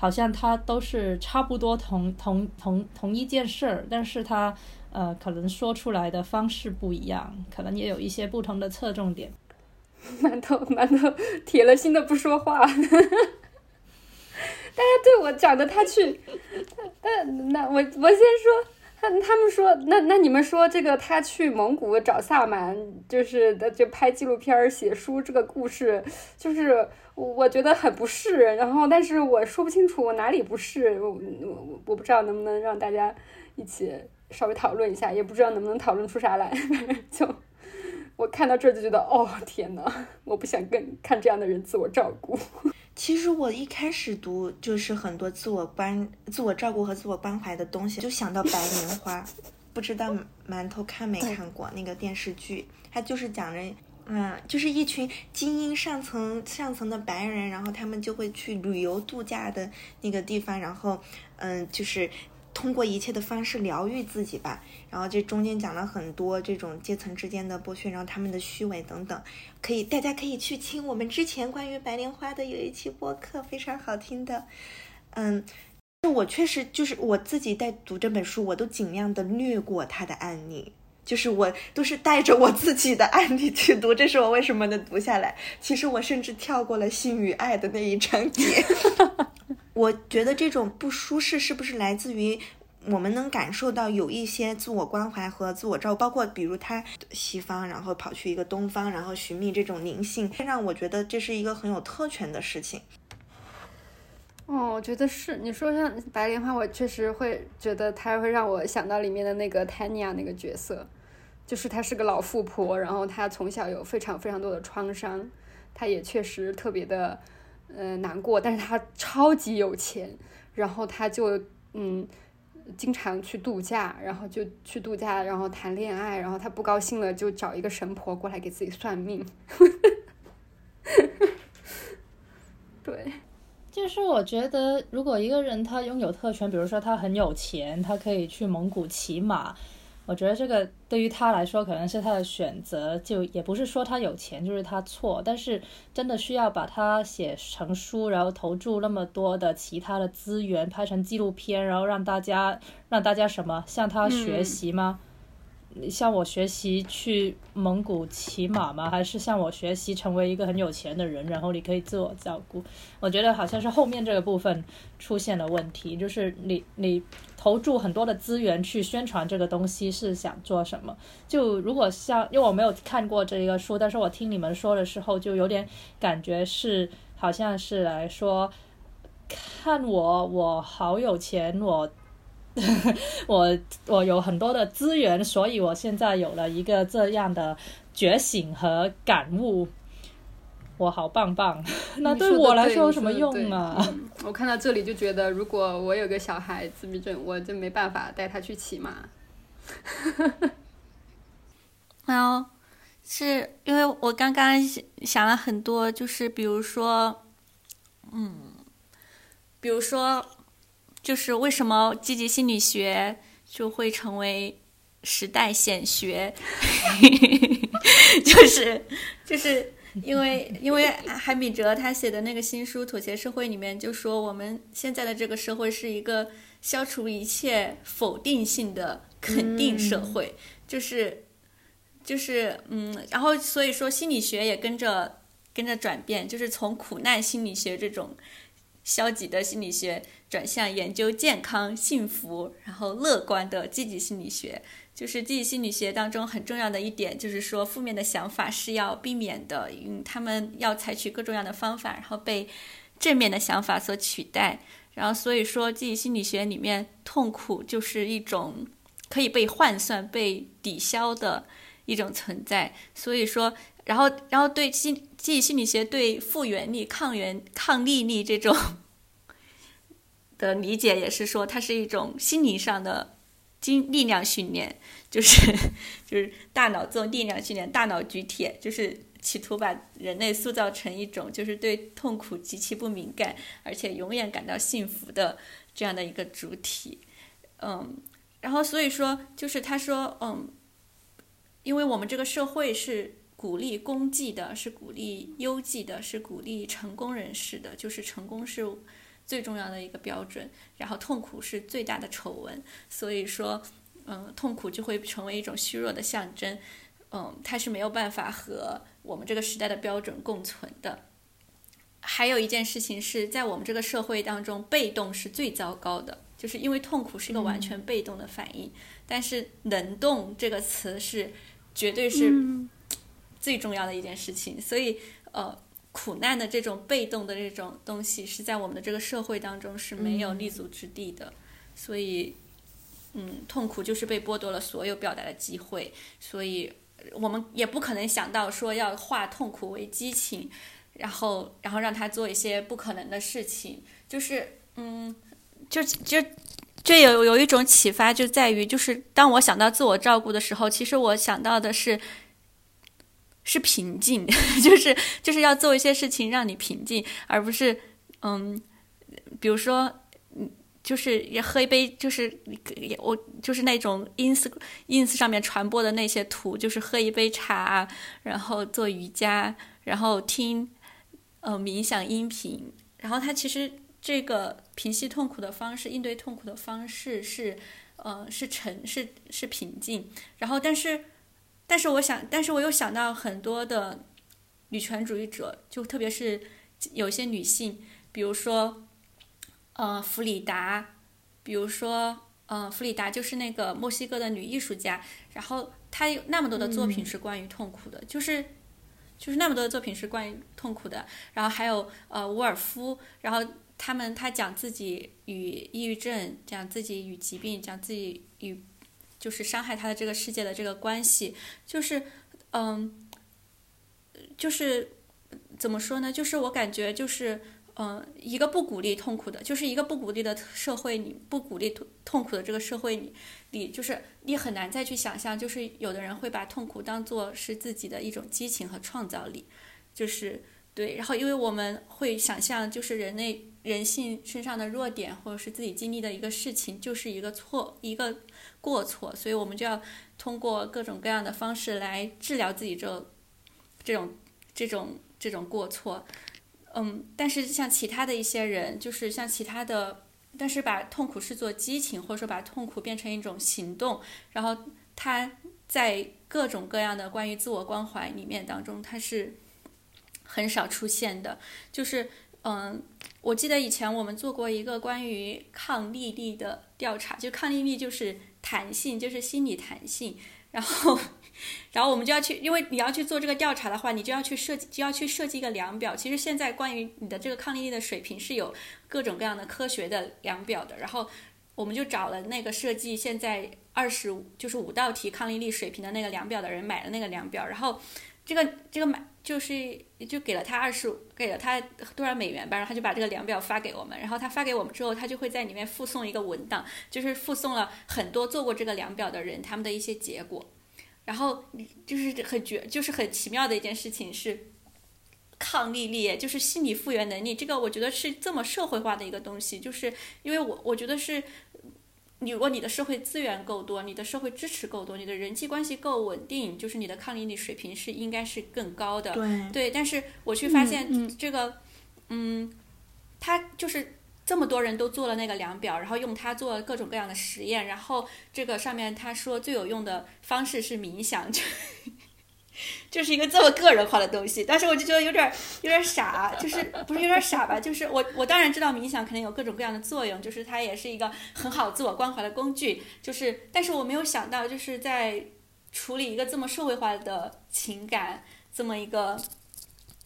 好像它都是差不多同同同同一件事儿，但是它呃可能说出来的方式不一样，可能也有一些不同的侧重点。
馒头馒头铁了心的不说话，[LAUGHS] 大家对我讲的他去，那 [LAUGHS] 那我我先说。他他们说，那那你们说这个他去蒙古找萨满，就是的就拍纪录片写书这个故事，就是我觉得很不适。然后，但是我说不清楚我哪里不适，我我我不知道能不能让大家一起稍微讨论一下，也不知道能不能讨论出啥来。[LAUGHS] 就我看到这就觉得，哦天呐，我不想跟看这样的人自我照顾。[LAUGHS]
其实我一开始读就是很多自我关、自我照顾和自我关怀的东西，就想到白莲花。不知道馒头看没看过那个电视剧？它就是讲着，嗯，就是一群精英上层上层的白人，然后他们就会去旅游度假的那个地方，然后，嗯，就是。通过一切的方式疗愈自己吧，然后这中间讲了很多这种阶层之间的剥削，然后他们的虚伪等等，可以大家可以去听我们之前关于白莲花的有一期播客，非常好听的。嗯，我确实就是我自己在读这本书，我都尽量的略过他的案例，就是我都是带着我自己的案例去读，[LAUGHS] 这是我为什么能读下来。其实我甚至跳过了性与爱的那一章节。[LAUGHS] 我觉得这种不舒适是不是来自于我们能感受到有一些自我关怀和自我照顾，包括比如他西方，然后跑去一个东方，然后寻觅这种灵性，让我觉得这是一个很有特权的事情。
哦，我觉得是你说像白莲花，我确实会觉得它会让我想到里面的那个 Tanya 那个角色。就是她是个老富婆，然后她从小有非常非常多的创伤，她也确实特别的，呃，难过。但是她超级有钱，然后她就嗯，经常去度假，然后就去度假，然后谈恋爱，然后她不高兴了就找一个神婆过来给自己算命。[LAUGHS] 对，
就是我觉得，如果一个人他拥有特权，比如说他很有钱，他可以去蒙古骑马。我觉得这个对于他来说可能是他的选择，就也不是说他有钱就是他错，但是真的需要把他写成书，然后投注那么多的其他的资源，拍成纪录片，然后让大家让大家什么向他学习吗？向我学习去蒙古骑马吗？还是向我学习成为一个很有钱的人，然后你可以自我照顾？我觉得好像是后面这个部分出现了问题，就是你你投注很多的资源去宣传这个东西是想做什么？就如果像，因为我没有看过这一个书，但是我听你们说的时候，就有点感觉是好像是来说，看我我好有钱我。[LAUGHS] 我我有很多的资源，所以我现在有了一个这样的觉醒和感悟，我好棒棒。那对我来说有什么用啊？
我看到这里就觉得，如果我有个小孩自闭症，我就没办法带他去骑马。[LAUGHS]
哦，是因为我刚刚想了很多，就是比如说，嗯，比如说。就是为什么积极心理学就会成为时代显学？[LAUGHS] 就是就是因为因为韩米哲他写的那个新书《妥协社会》里面就说，我们现在的这个社会是一个消除一切否定性的肯定社会，就是就是嗯，然后所以说心理学也跟着跟着转变，就是从苦难心理学这种。消极的心理学转向研究健康、幸福，然后乐观的积极心理学。就是积极心理学当中很重要的一点，就是说负面的想法是要避免的，嗯，他们要采取各种各样的方法，然后被正面的想法所取代。然后所以说，积极心理学里面，痛苦就是一种可以被换算、被抵消的一种存在。所以说。然后，然后对心积极心理学对复原力、抗原抗逆力这种的理解，也是说它是一种心灵上的精力量训练，就是 [LAUGHS] 就是大脑做力量训练，大脑举铁，就是企图把人类塑造成一种就是对痛苦极其不敏感，而且永远感到幸福的这样的一个主体。嗯，然后所以说，就是他说，嗯，因为我们这个社会是。鼓励功绩的是鼓励优绩的，是鼓励成功人士的，就是成功是最重要的一个标准。然后痛苦是最大的丑闻，所以说，嗯，痛苦就会成为一种虚弱的象征，嗯，它是没有办法和我们这个时代的标准共存的。还有一件事情是在我们这个社会当中，被动是最糟糕的，就是因为痛苦是一个完全被动的反应，但是能动这个词是绝对是。最重要的一件事情，所以呃，苦难的这种被动的这种东西，是在我们的这个社会当中是没有立足之地的。所以，嗯，痛苦就是被剥夺了所有表达的机会。所以我们也不可能想到说要化痛苦为激情，然后然后让他做一些不可能的事情。就是嗯，就就这有有一种启发，就在于就是当我想到自我照顾的时候，其实我想到的是。是平静，[LAUGHS] 就是就是要做一些事情让你平静，而不是嗯，比如说，就是也喝一杯，就是我就是那种 ins ins 上面传播的那些图，就是喝一杯茶，然后做瑜伽，然后听呃冥想音频，然后它其实这个平息痛苦的方式，应对痛苦的方式是呃，是沉，是是平静。然后，但是，但是我想，但是我又想到很多的女权主义者，就特别是有些女性，比如说，呃，弗里达，比如说，呃，弗里达就是那个墨西哥的女艺术家，然后她有那么多的作品是关于痛苦的，就是。就是那么多的作品是关于痛苦的，然后还有呃沃尔夫，然后他们他讲自己与抑郁症，讲自己与疾病，讲自己与就是伤害他的这个世界的这个关系，就是嗯，就是怎么说呢？就是我感觉就是。嗯，一个不鼓励痛苦的，就是一个不鼓励的社会里，不鼓励痛苦的这个社会里，里就是你很难再去想象，就是有的人会把痛苦当做是自己的一种激情和创造力，就是对。然后，因为我们会想象，就是人类人性身上的弱点，或者是自己经历的一个事情，就是一个错，一个过错，所以我们就要通过各种各样的方式来治疗自己这这种这种这种过错。嗯，但是像其他的一些人，就是像其他的，但是把痛苦视作激情，或者说把痛苦变成一种行动，然后他在各种各样的关于自我关怀里面当中，他是很少出现的。就是嗯，我记得以前我们做过一个关于抗力力的调查，就抗力力就是弹性，就是心理弹性，然后。[LAUGHS] 然后我们就要去，因为你要去做这个调查的话，你就要去设计，就要去设计一个量表。其实现在关于你的这个抗力的水平是有各种各样的科学的量表的。然后我们就找了那个设计现在二十五就是五道题抗力力水平的那个量表的人买了那个量表。然后这个这个买就是就给了他二十五，给了他多少美元吧，然后他就把这个量表发给我们。然后他发给我们之后，他就会在里面附送一个文档，就是附送了很多做过这个量表的人他们的一些结果。然后就是很绝，就是很奇妙的一件事情是，抗力力，就是心理复原能力。这个我觉得是这么社会化的一个东西，就是因为我我觉得是，如果你的社会资源够多，你的社会支持够多，你的人际关系够稳定，就是你的抗逆力水平是应该是更高的。
对
对，但是我去发现这个，嗯，他就是。这么多人都做了那个量表，然后用它做各种各样的实验，然后这个上面他说最有用的方式是冥想，就是一个这么个人化的东西。但是我就觉得有点有点傻，就是不是有点傻吧？就是我我当然知道冥想肯定有各种各样的作用，就是它也是一个很好自我关怀的工具。就是，但是我没有想到，就是在处理一个这么社会化的情感，这么一个，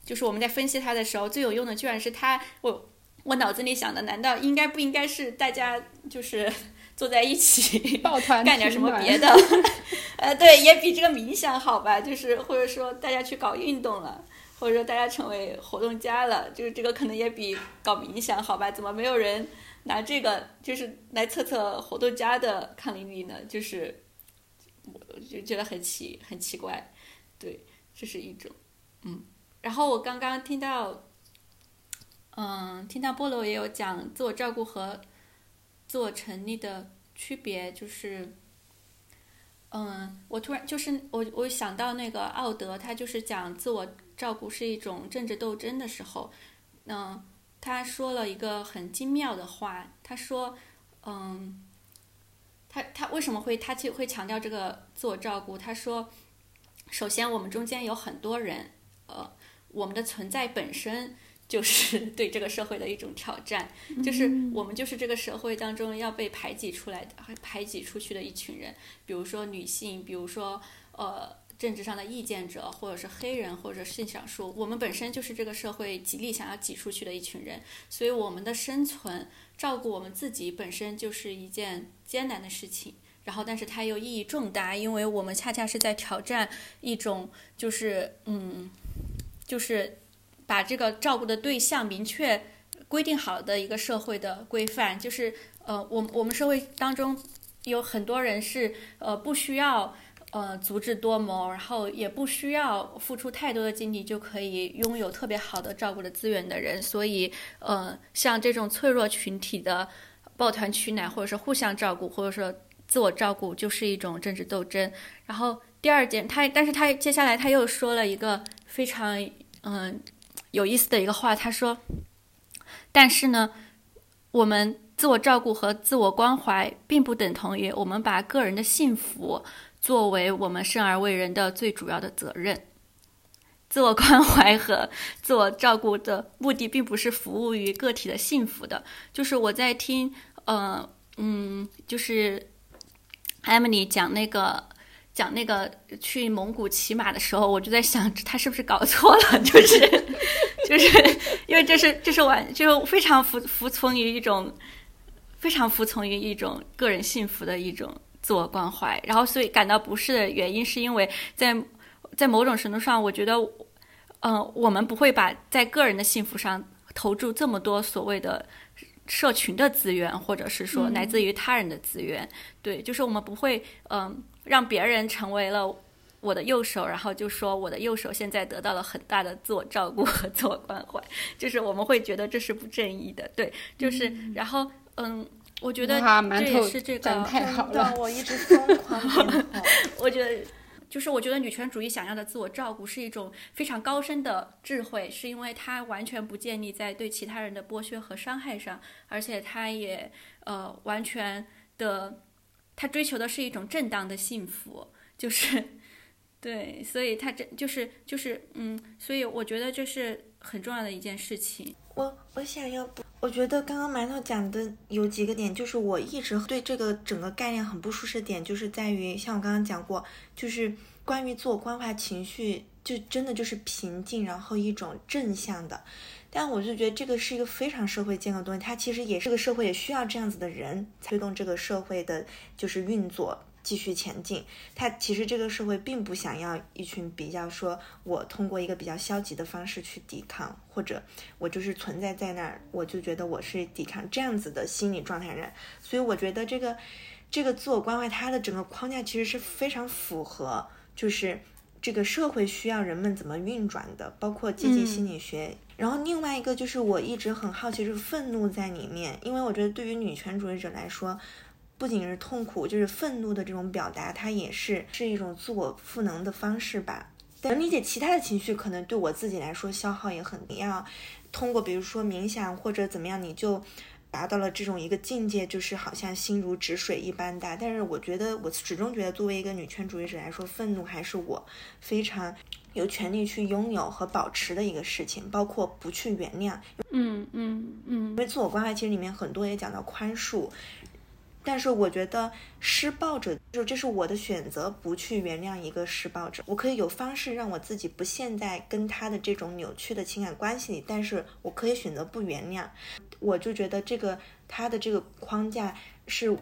就是我们在分析它的时候，最有用的居然是它我。我脑子里想的，难道应该不应该是大家就是坐在一起
抱团 [LAUGHS]
干点什么别的？[LAUGHS] 呃，对，也比这个冥想好吧？就是或者说大家去搞运动了，或者说大家成为活动家了，就是这个可能也比搞冥想好吧？怎么没有人拿这个就是来测测活动家的抗力力呢？就是我就觉得很奇很奇怪，对，这是一种，嗯，然后我刚刚听到。嗯，听到菠萝也有讲自我照顾和自我成立的区别，就是，嗯，我突然就是我我想到那个奥德，他就是讲自我照顾是一种政治斗争的时候，嗯，他说了一个很精妙的话，他说，嗯，他他为什么会他就会强调这个自我照顾？他说，首先我们中间有很多人，呃，我们的存在本身。就是 [LAUGHS] 对这个社会的一种挑战，就是我们就是这个社会当中要被排挤出来的、排挤出去的一群人，比如说女性，比如说呃政治上的意见者，或者是黑人，或者性少数，我们本身就是这个社会极力想要挤出去的一群人，所以我们的生存、照顾我们自己本身就是一件艰难的事情。然后，但是它又意义重大，因为我们恰恰是在挑战一种，就是嗯，就是。把这个照顾的对象明确规定好的一个社会的规范，就是呃，我我们社会当中有很多人是呃不需要呃足智多谋，然后也不需要付出太多的精力就可以拥有特别好的照顾的资源的人，所以呃，像这种脆弱群体的抱团取暖，或者是互相照顾，或者说自我照顾，就是一种政治斗争。然后第二点，他但是他接下来他又说了一个非常嗯。有意思的一个话，他说：“但是呢，我们自我照顾和自我关怀并不等同于我们把个人的幸福作为我们生而为人的最主要的责任。自我关怀和自我照顾的目的并不是服务于个体的幸福的。就是我在听，呃，嗯，就是艾米丽讲那个讲那个去蒙古骑马的时候，我就在想，他是不是搞错了？[LAUGHS] 就是就是因为这是这是完就是非常服服从于一种非常服从于一种个人幸福的一种自我关怀，然后所以感到不适的原因是因为在在某种程度上，我觉得。嗯，我们不会把在个人的幸福上投注这么多所谓的社群的资源，或者是说来自于他人的资源。对，就是我们不会嗯让别人成为了我的右手，然后就说我的右手现在得到了很大的自我照顾和自我关怀。就是我们会觉得这是不正义的。对，就是然后嗯，我觉得这也是这个
太好了，
我一直疯狂 [LAUGHS] [LAUGHS]
我觉得。就是我觉得女权主义想要的自我照顾是一种非常高深的智慧，是因为它完全不建立在对其他人的剥削和伤害上，而且它也呃完全的，他追求的是一种正当的幸福，就是对，所以他这就是就是嗯，所以我觉得这是很重要的一件事情。
我我想要不，我觉得刚刚馒头讲的有几个点，就是我一直对这个整个概念很不舒适点，就是在于像我刚刚讲过，就是。关于自我关怀情绪，就真的就是平静，然后一种正向的。但我就觉得这个是一个非常社会间的东西，它其实也是个社会，也需要这样子的人推动这个社会的，就是运作继续前进。它其实这个社会并不想要一群比较说，我通过一个比较消极的方式去抵抗，或者我就是存在在那儿，我就觉得我是抵抗这样子的心理状态人。所以我觉得这个这个自我关怀它的整个框架其实是非常符合。就是这个社会需要人们怎么运转的，包括积极心理学。然后另外一个就是我一直很好奇，就是愤怒在里面，因为我觉得对于女权主义者来说，不仅是痛苦，就是愤怒的这种表达，它也是是一种自我赋能的方式吧。能理解其他的情绪，可能对我自己来说消耗也很。你要通过比如说冥想或者怎么样，你就。达到了这种一个境界，就是好像心如止水一般大。但是我觉得，我始终觉得，作为一个女权主义者来说，愤怒还是我非常有权利去拥有和保持的一个事情，包括不去原谅。
嗯嗯嗯。
因为自我关怀其实里面很多也讲到宽恕。但是我觉得施暴者就这是我的选择，不去原谅一个施暴者。我可以有方式让我自己不陷在跟他的这种扭曲的情感关系里，但是我可以选择不原谅。我就觉得这个他的这个框架是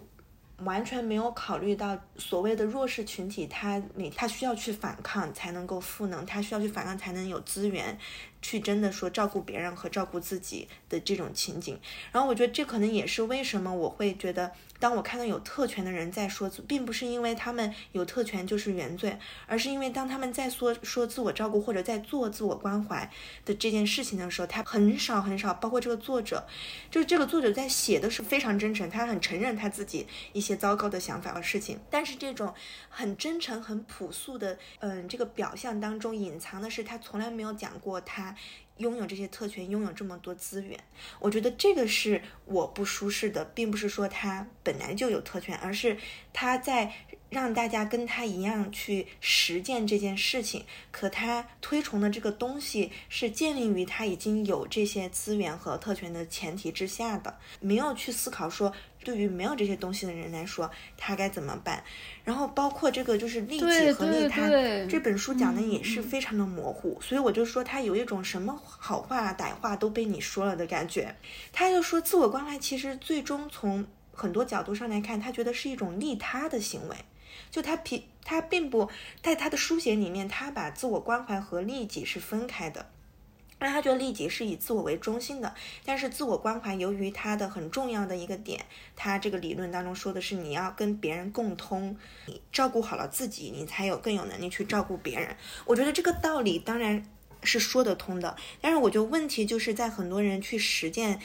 完全没有考虑到所谓的弱势群体，他每他需要去反抗才能够赋能，他需要去反抗才能有资源。去真的说照顾别人和照顾自己的这种情景，然后我觉得这可能也是为什么我会觉得，当我看到有特权的人在说，并不是因为他们有特权就是原罪，而是因为当他们在说说自我照顾或者在做自我关怀的这件事情的时候，他很少很少，包括这个作者，就是这个作者在写的是非常真诚，他很承认他自己一些糟糕的想法和事情，但是这种很真诚、很朴素的，嗯，这个表象当中隐藏的是他从来没有讲过他。拥有这些特权，拥有这么多资源，我觉得这个是我不舒适的，并不是说他本来就有特权，而是他在。让大家跟他一样去实践这件事情，可他推崇的这个东西是建立于他已经有这些资源和特权的前提之下的，没有去思考说对于没有这些东西的人来说他该怎么办。然后包括这个就是利己和利他，这本书讲的也是非常的模糊，所以我就说他有一种什么好话歹话都被你说了的感觉。他就说自我关怀其实最终从很多角度上来看，他觉得是一种利他的行为。就他并他并不在他的书写里面，他把自我关怀和利己是分开的，那他觉得利己是以自我为中心的，但是自我关怀由于它的很重要的一个点，它这个理论当中说的是你要跟别人共通，你照顾好了自己，你才有更有能力去照顾别人。我觉得这个道理当然是说得通的，但是我觉得问题就是在很多人去实践。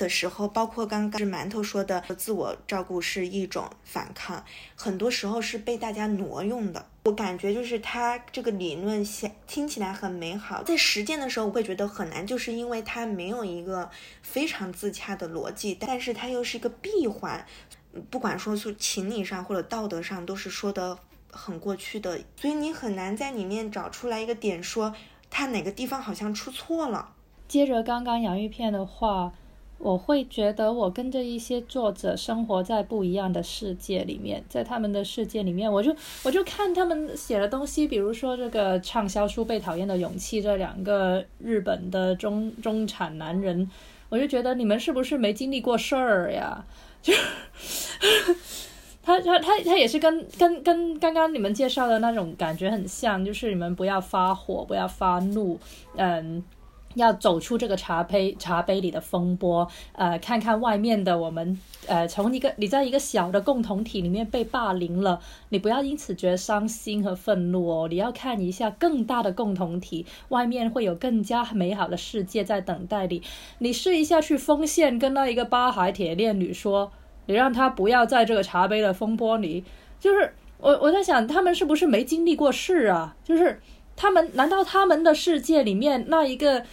的时候，包括刚刚是馒头说的，自我照顾是一种反抗，很多时候是被大家挪用的。我感觉就是他这个理论想听起来很美好，在实践的时候我会觉得很难，就是因为它没有一个非常自洽的逻辑，但是它又是一个闭环，不管说是情理上或者道德上都是说的很过去的，所以你很难在里面找出来一个点，说他哪个地方好像出错了。
接着刚刚洋芋片的话。我会觉得我跟着一些作者生活在不一样的世界里面，在他们的世界里面，我就我就看他们写的东西，比如说这个畅销书《被讨厌的勇气》，这两个日本的中中产男人，我就觉得你们是不是没经历过事儿呀？就他他他他也是跟跟跟刚刚你们介绍的那种感觉很像，就是你们不要发火，不要发怒，嗯。要走出这个茶杯茶杯里的风波，呃，看看外面的我们，呃，从一个你在一个小的共同体里面被霸凌了，你不要因此觉得伤心和愤怒哦，你要看一下更大的共同体，外面会有更加美好的世界在等待你。你试一下去锋线跟那一个八海铁链女说，你让她不要在这个茶杯的风波里，就是我我在想他们是不是没经历过事啊？就是他们难道他们的世界里面那一个？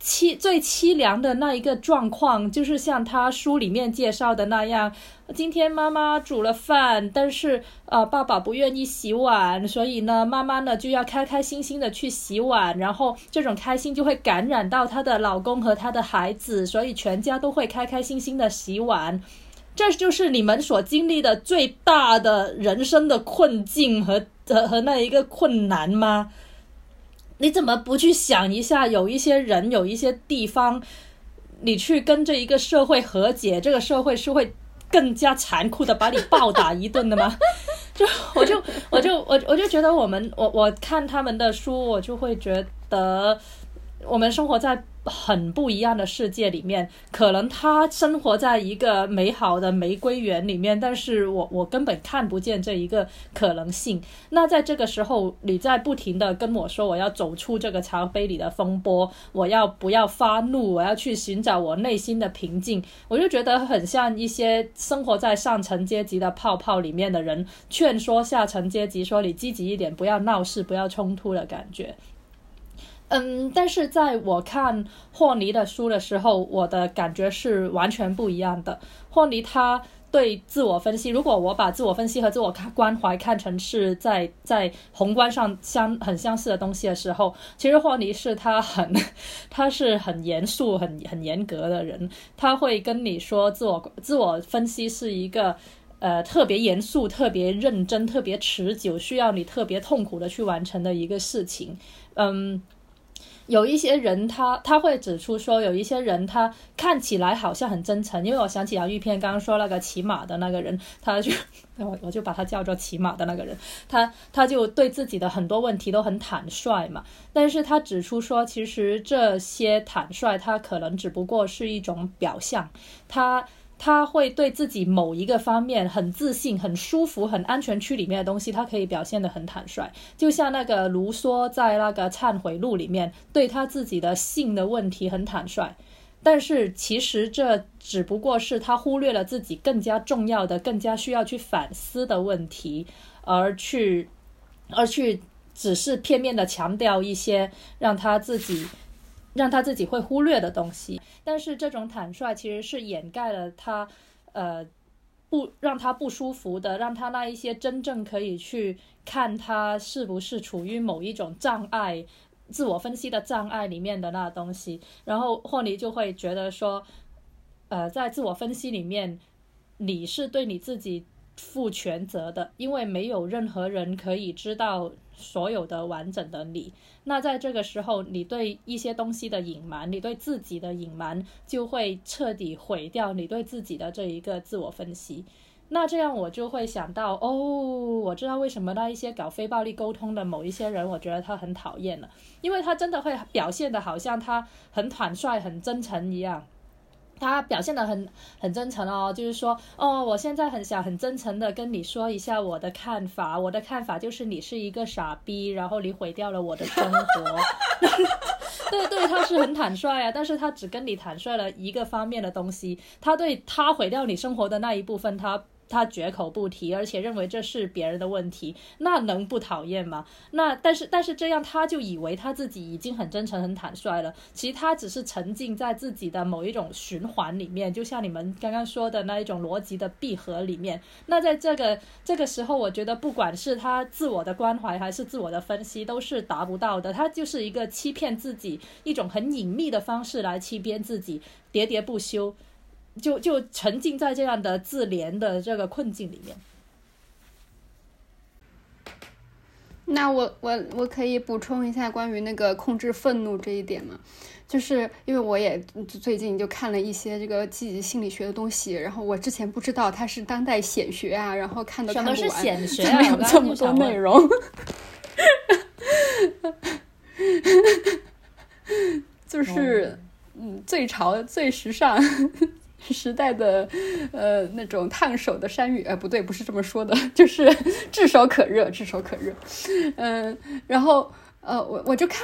凄最凄凉的那一个状况，就是像他书里面介绍的那样，今天妈妈煮了饭，但是呃爸爸不愿意洗碗，所以呢妈妈呢就要开开心心的去洗碗，然后这种开心就会感染到她的老公和她的孩子，所以全家都会开开心心的洗碗，这就是你们所经历的最大的人生的困境和和和那一个困难吗？你怎么不去想一下？有一些人，有一些地方，你去跟这一个社会和解，这个社会是会更加残酷的把你暴打一顿的吗？[LAUGHS] 就我就我就我我就觉得我们我我看他们的书，我就会觉得我们生活在。很不一样的世界里面，可能他生活在一个美好的玫瑰园里面，但是我我根本看不见这一个可能性。那在这个时候，你在不停的跟我说我要走出这个茶杯里的风波，我要不要发怒，我要去寻找我内心的平静，我就觉得很像一些生活在上层阶级的泡泡里面的人，劝说下层阶级说你积极一点，不要闹事，不要冲突的感觉。嗯，但是在我看霍尼的书的时候，我的感觉是完全不一样的。霍尼他对自我分析，如果我把自我分析和自我看关怀看成是在在宏观上相很相似的东西的时候，[LAUGHS] 其实霍尼是他很他是很严肃、很很严格的人。他会跟你说，自我自我分析是一个呃特别严肃、特别认真、特别持久，需要你特别痛苦的去完成的一个事情。嗯。有一些人，他他会指出说，有一些人他看起来好像很真诚，因为我想起杨玉片刚刚说那个骑马的那个人，他就 [LAUGHS] 我我就把他叫做骑马的那个人，他他就对自己的很多问题都很坦率嘛，但是他指出说，其实这些坦率他可能只不过是一种表象，他。他会对自己某一个方面很自信、很舒服、很安全区里面的东西，他可以表现得很坦率。就像那个卢梭在那个《忏悔录》里面，对他自己的性的问题很坦率。但是其实这只不过是他忽略了自己更加重要的、更加需要去反思的问题，而去而去只是片面的强调一些让他自己。让他自己会忽略的东西，但是这种坦率其实是掩盖了他，呃，不让他不舒服的，让他那一些真正可以去看他是不是处于某一种障碍、自我分析的障碍里面的那东西，然后霍尼就会觉得说，呃，在自我分析里面，你是对你自己负全责的，因为没有任何人可以知道。所有的完整的你，那在这个时候，你对一些东西的隐瞒，你对自己的隐瞒，就会彻底毁掉你对自己的这一个自我分析。那这样我就会想到，哦，我知道为什么那一些搞非暴力沟通的某一些人，我觉得他很讨厌了，因为他真的会表现的好像他很坦率、很真诚一样。他表现的很很真诚哦，就是说，哦，我现在很想很真诚的跟你说一下我的看法，我的看法就是你是一个傻逼，然后你毁掉了我的生活。[LAUGHS] 对对，他是很坦率啊，但是他只跟你坦率了一个方面的东西，他对他毁掉你生活的那一部分，他。他绝口不提，而且认为这是别人的问题，那能不讨厌吗？那但是但是这样他就以为他自己已经很真诚很坦率了，其实他只是沉浸在自己的某一种循环里面，就像你们刚刚说的那一种逻辑的闭合里面。那在这个这个时候，我觉得不管是他自我的关怀还是自我的分析，都是达不到的。他就是一个欺骗自己一种很隐秘的方式来欺骗自己，喋喋不休。就就沉浸在这样的自怜的这个困境里面。
那我我我可以补充一下关于那个控制愤怒这一点吗？就是因为我也最近就看了一些这个积极心理学的东西，然后我之前不知道它是当代显学啊，然后看都看不完，[LAUGHS] 怎么有这么多内容？[LAUGHS] 就是嗯，最潮最时尚。[LAUGHS] 时代的，呃，那种烫手的山芋，呃，不对，不是这么说的，[LAUGHS] 就是炙手可热，炙手可热，嗯，然后，呃，我我就看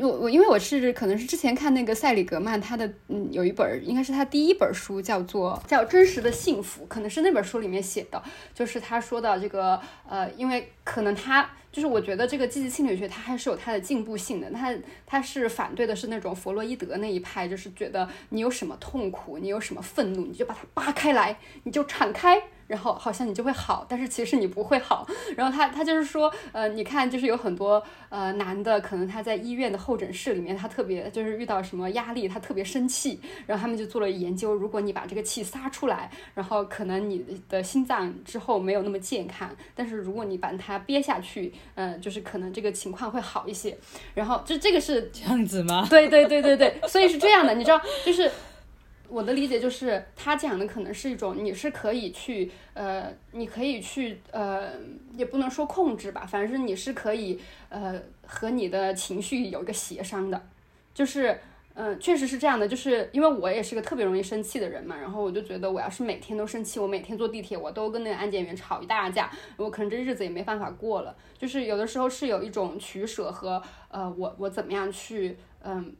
我我，因为我是可能是之前看那个塞里格曼，他的嗯有一本，应该是他第一本书，叫做叫《真实的幸福》，可能是那本书里面写的，就是他说的这个，呃，因为可能他。就是我觉得这个积极心理学它还是有它的进步性的，它它是反对的是那种弗洛伊德那一派，就是觉得你有什么痛苦，你有什么愤怒，你就把它扒开来，你就敞开。然后好像你就会好，但是其实你不会好。[LAUGHS] 然后他他就是说，呃，你看，就是有很多呃男的，可能他在医院的候诊室里面，他特别就是遇到什么压力，他特别生气。然后他们就做了研究，如果你把这个气撒出来，然后可能你的心脏之后没有那么健康。但是如果你把它憋下去，嗯，就是可能这个情况会好一些。然后就这个是
这样子吗？
对对对对对，所以是这样的，你知道，就是。我的理解就是，他讲的可能是一种，你是可以去，呃，你可以去，呃，也不能说控制吧，反正你是可以，呃，和你的情绪有一个协商的，就是，嗯，确实是这样的，就是因为我也是个特别容易生气的人嘛，然后我就觉得我要是每天都生气，我每天坐地铁我都跟那个安检员吵一大架，我可能这日子也没办法过了，就是有的时候是有一种取舍和，呃，我我怎么样去，嗯。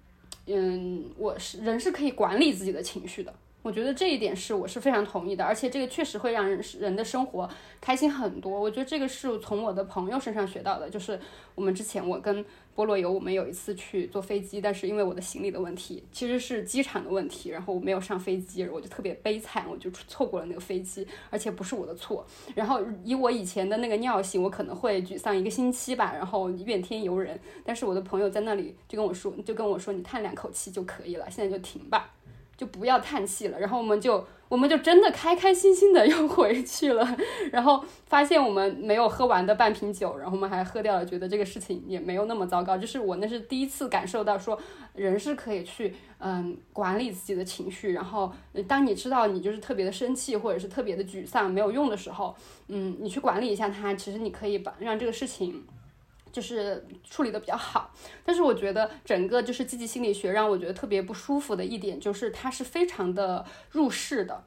嗯，我是人是可以管理自己的情绪的，我觉得这一点是我是非常同意的，而且这个确实会让人人的生活开心很多。我觉得这个是从我的朋友身上学到的，就是我们之前我跟。菠萝油，我们有一次去坐飞机，但是因为我的行李的问题，其实是机场的问题，然后我没有上飞机，我就特别悲惨，我就错过了那个飞机，而且不是我的错。然后以我以前的那个尿性，我可能会沮丧一个星期吧，然后怨天尤人。但是我的朋友在那里就跟我说，就跟我说，你叹两口气就可以了，现在就停吧。就不要叹气了，然后我们就我们就真的开开心心的又回去了，[LAUGHS] 然后发现我们没有喝完的半瓶酒，然后我们还喝掉了，觉得这个事情也没有那么糟糕。就是我那是第一次感受到说人是可以去嗯管理自己的情绪，然后当你知道你就是特别的生气或者是特别的沮丧没有用的时候，嗯，你去管理一下它，其实你可以把让这个事情。就是处理的比较好，但是我觉得整个就是积极心理学让我觉得特别不舒服的一点就是它是非常的入世的。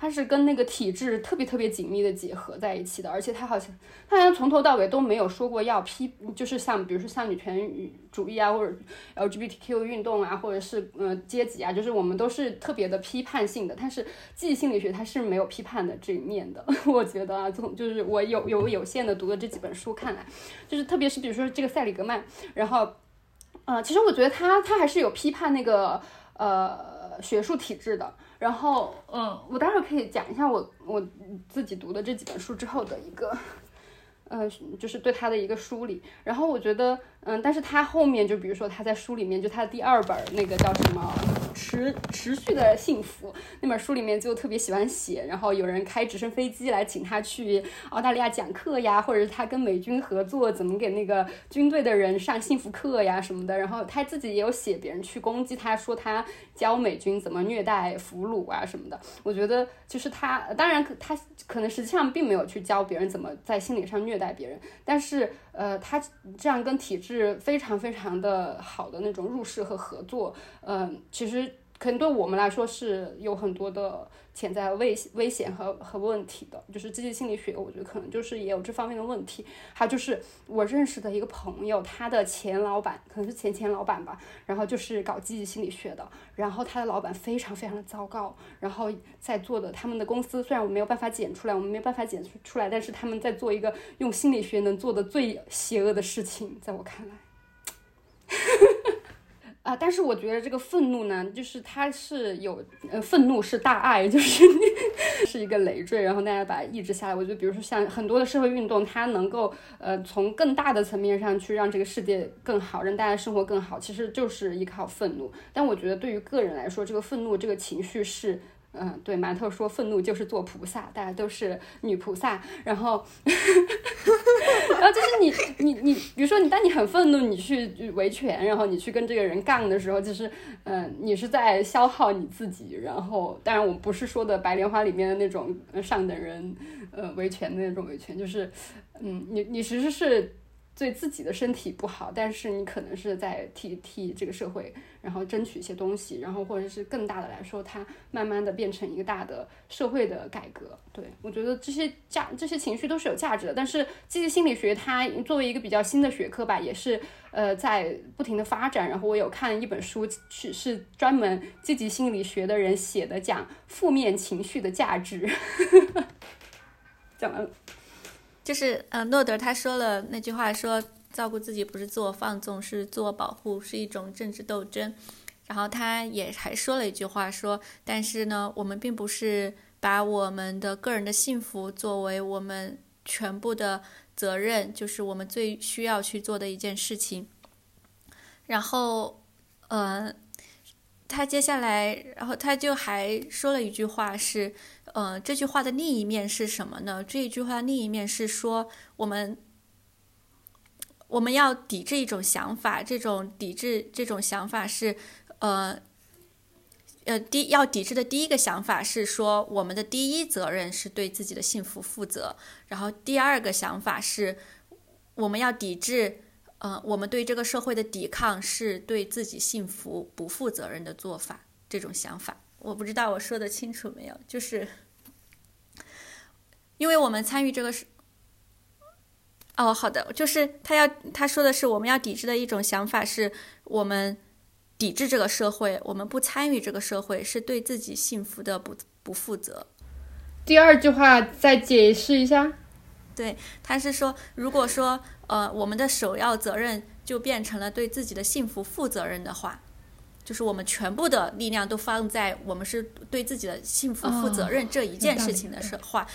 它是跟那个体制特别特别紧密的结合在一起的，而且它好像，它好像从头到尾都没有说过要批，就是像比如说像女权主义啊，或者 LGBTQ 运动啊，或者是呃阶级啊，就是我们都是特别的批判性的。但是记忆心理学它是没有批判的这一面的，[LAUGHS] 我觉得啊，从就是我有有有限的读的这几本书看来，就是特别是比如说这个塞里格曼，然后，呃，其实我觉得他他还是有批判那个呃学术体制的。然后，嗯，我待会儿可以讲一下我我自己读的这几本书之后的一个，呃，就是对他的一个梳理。然后我觉得。嗯，但是他后面就比如说他在书里面，就他的第二本那个叫什么持持续的幸福那本书里面就特别喜欢写，然后有人开直升飞机来请他去澳大利亚讲课呀，或者是他跟美军合作怎么给那个军队的人上幸福课呀什么的。然后他自己也有写别人去攻击他，说他教美军怎么虐待俘虏啊什么的。我觉得就是他，当然他可能实际上并没有去教别人怎么在心理上虐待别人，但是呃，他这样跟体制。非常非常的好的那种入世和合作，嗯，其实可能对我们来说是有很多的潜在危危险和和问题的，就是积极心理学，我觉得可能就是也有这方面的问题。还有就是我认识的一个朋友，他的前老板可能是前前老板吧，然后就是搞积极心理学的，然后他的老板非常非常的糟糕，然后在做的他们的公司虽然我没有办法剪出来，我们没有办法剪出来，但是他们在做一个用心理学能做的最邪恶的事情，在我看来。[LAUGHS] 啊，但是我觉得这个愤怒呢，就是它是有，呃，愤怒是大爱，[LAUGHS] 就是是一个累赘，然后大家把它抑制下来。我觉得，比如说像很多的社会运动，它能够，呃，从更大的层面上去让这个世界更好，让大家生活更好，其实就是依靠愤怒。但我觉得，对于个人来说，这个愤怒这个情绪是。嗯，对，馒头说愤怒就是做菩萨，大家都是女菩萨，然后，然后就是你你你，比如说你当你很愤怒，你去维权，然后你去跟这个人杠的时候，就是，嗯，你是在消耗你自己。然后，当然我不是说的白莲花里面的那种上等人，呃，维权的那种维权，就是，嗯，你你其实是。对自己的身体不好，但是你可能是在替替这个社会，然后争取一些东西，然后或者是更大的来说，它慢慢的变成一个大的社会的改革。对我觉得这些价这些情绪都是有价值的。但是积极心理学它作为一个比较新的学科吧，也是呃在不停的发展。然后我有看一本书，是是专门积极心理学的人写的，讲负面情绪的价值。[LAUGHS] 讲完了。
就是呃，诺德他说了那句话，说照顾自己不是自我放纵，是自我保护，是一种政治斗争。然后他也还说了一句话，说但是呢，我们并不是把我们的个人的幸福作为我们全部的责任，就是我们最需要去做的一件事情。然后，呃，他接下来，然后他就还说了一句话是。呃，这句话的另一面是什么呢？这一句话另一面是说，我们我们要抵制一种想法，这种抵制这种想法是，呃，呃，第要抵制的第一个想法是说，我们的第一责任是对自己的幸福负责。然后第二个想法是，我们要抵制，呃，我们对这个社会的抵抗是对自己幸福不负责任的做法。这种想法。我不知道我说的清楚没有，就是，因为我们参与这个是，哦，好的，就是他要他说的是我们要抵制的一种想法，是我们抵制这个社会，我们不参与这个社会，是对自己幸福的不不负责。
第二句话再解释一下，
对，他是说，如果说呃我们的首要责任就变成了对自己的幸福负责任的话。就是我们全部的力量都放在我们是对自己的幸福负责任这一件事情的时话，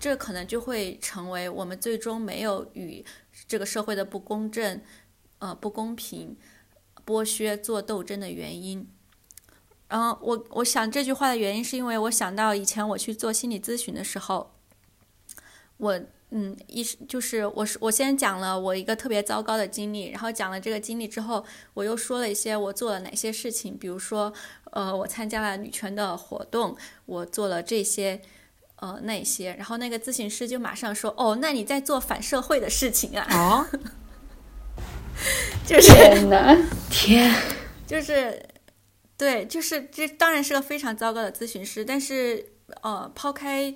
这可能就会成为我们最终没有与这个社会的不公正、呃不公平、剥削做斗争的原因。然后我我想这句话的原因是因为我想到以前我去做心理咨询的时候，我。嗯，一是就是我是我先讲了我一个特别糟糕的经历，然后讲了这个经历之后，我又说了一些我做了哪些事情，比如说，呃，我参加了女权的活动，我做了这些，呃，那些，然后那个咨询师就马上说，哦，那你在做反社会的事情啊？
哦，[LAUGHS]
就是
天哪，[LAUGHS] 天，
就是，对，就是这当然是个非常糟糕的咨询师，但是，呃，抛开。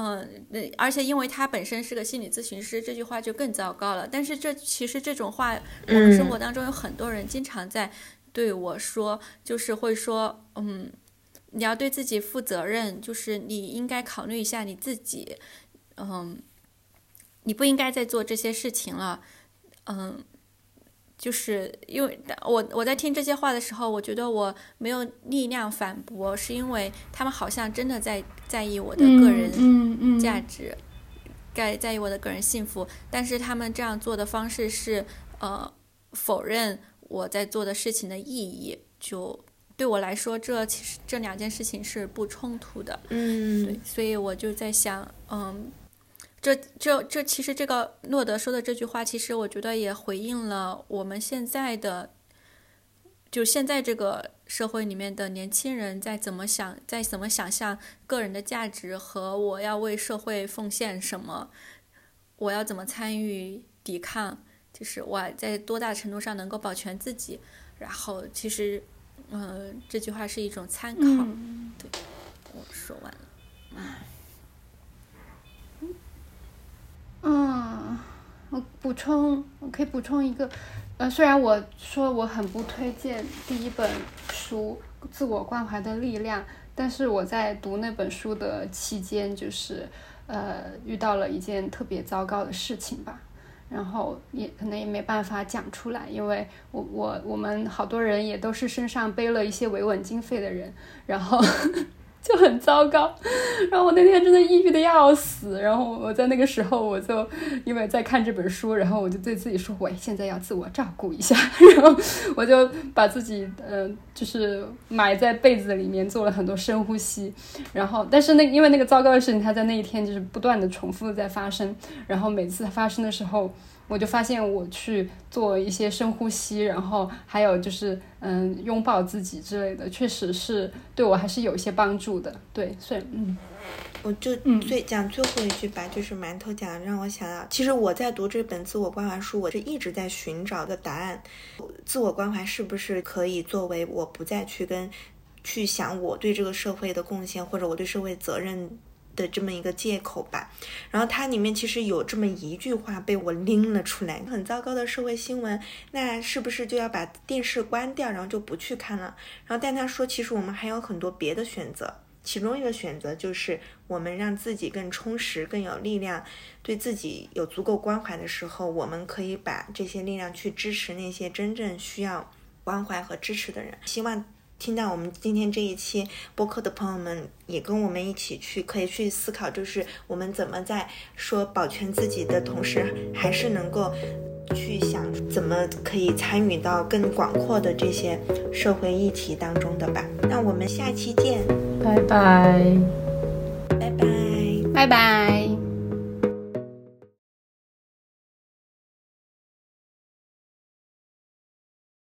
嗯，而且因为他本身是个心理咨询师，这句话就更糟糕了。但是这其实这种话，我们生活当中有很多人经常在对我说，就是会说，嗯，你要对自己负责任，就是你应该考虑一下你自己，嗯，你不应该再做这些事情了，嗯。就是因为我我在听这些话的时候，我觉得我没有力量反驳，是因为他们好像真的在在意我的个人价值，在在意我的个人幸福，但是他们这样做的方式是呃否认我在做的事情的意义。就对我来说，这其实这两件事情是不冲突的。
嗯，
对，所以我就在想，嗯。这这这，其实这个诺德说的这句话，其实我觉得也回应了我们现在的，就现在这个社会里面的年轻人在怎么想，在怎么想象个人的价值和我要为社会奉献什么，我要怎么参与抵抗，就是我在多大程度上能够保全自己。然后，其实呃，这句话是一种参考。
嗯
对，我说完了。
嗯，我补充，我可以补充一个，呃，虽然我说我很不推荐第一本书《自我关怀的力量》，但是我在读那本书的期间，就是呃遇到了一件特别糟糕的事情吧，然后也可能也没办法讲出来，因为我我我们好多人也都是身上背了一些维稳经费的人，然后。就很糟糕，然后我那天真的抑郁的要死，然后我在那个时候我就因为在看这本书，然后我就对自己说，我现在要自我照顾一下，[LAUGHS] 然后我就把自己呃就是埋在被子里面做了很多深呼吸，然后但是那因为那个糟糕的事情它在那一天就是不断的重复的在发生，然后每次发生的时候。我就发现我去做一些深呼吸，然后还有就是嗯拥抱自己之类的，确实是对我还是有一些帮助的。对，所以嗯，
我就
嗯
最讲最后一句吧，就是馒头讲让我想到，其实我在读这本自我关怀书，我是一直在寻找的答案。自我关怀是不是可以作为我不再去跟去想我对这个社会的贡献或者我对社会责任的这么一个借口吧？然后它里面其实有这么一句话被我拎了出来，很糟糕的社会新闻，那是不是就要把电视关掉，然后就不去看了？然后但他说，其实我们还有很多别的选择。其中一个选择就是我们让自己更充实、更有力量，对自己有足够关怀的时候，我们可以把这些力量去支持那些真正需要关怀和支持的人。希望听到我们今天这一期播客的朋友们，也跟我们一起去，可以去思考，就是我们怎么在说保全自己的同时，还是能够去想怎么可以参与到更广阔的这些社会议题当中的吧。那我们下期见。
拜拜。
拜拜。
拜拜。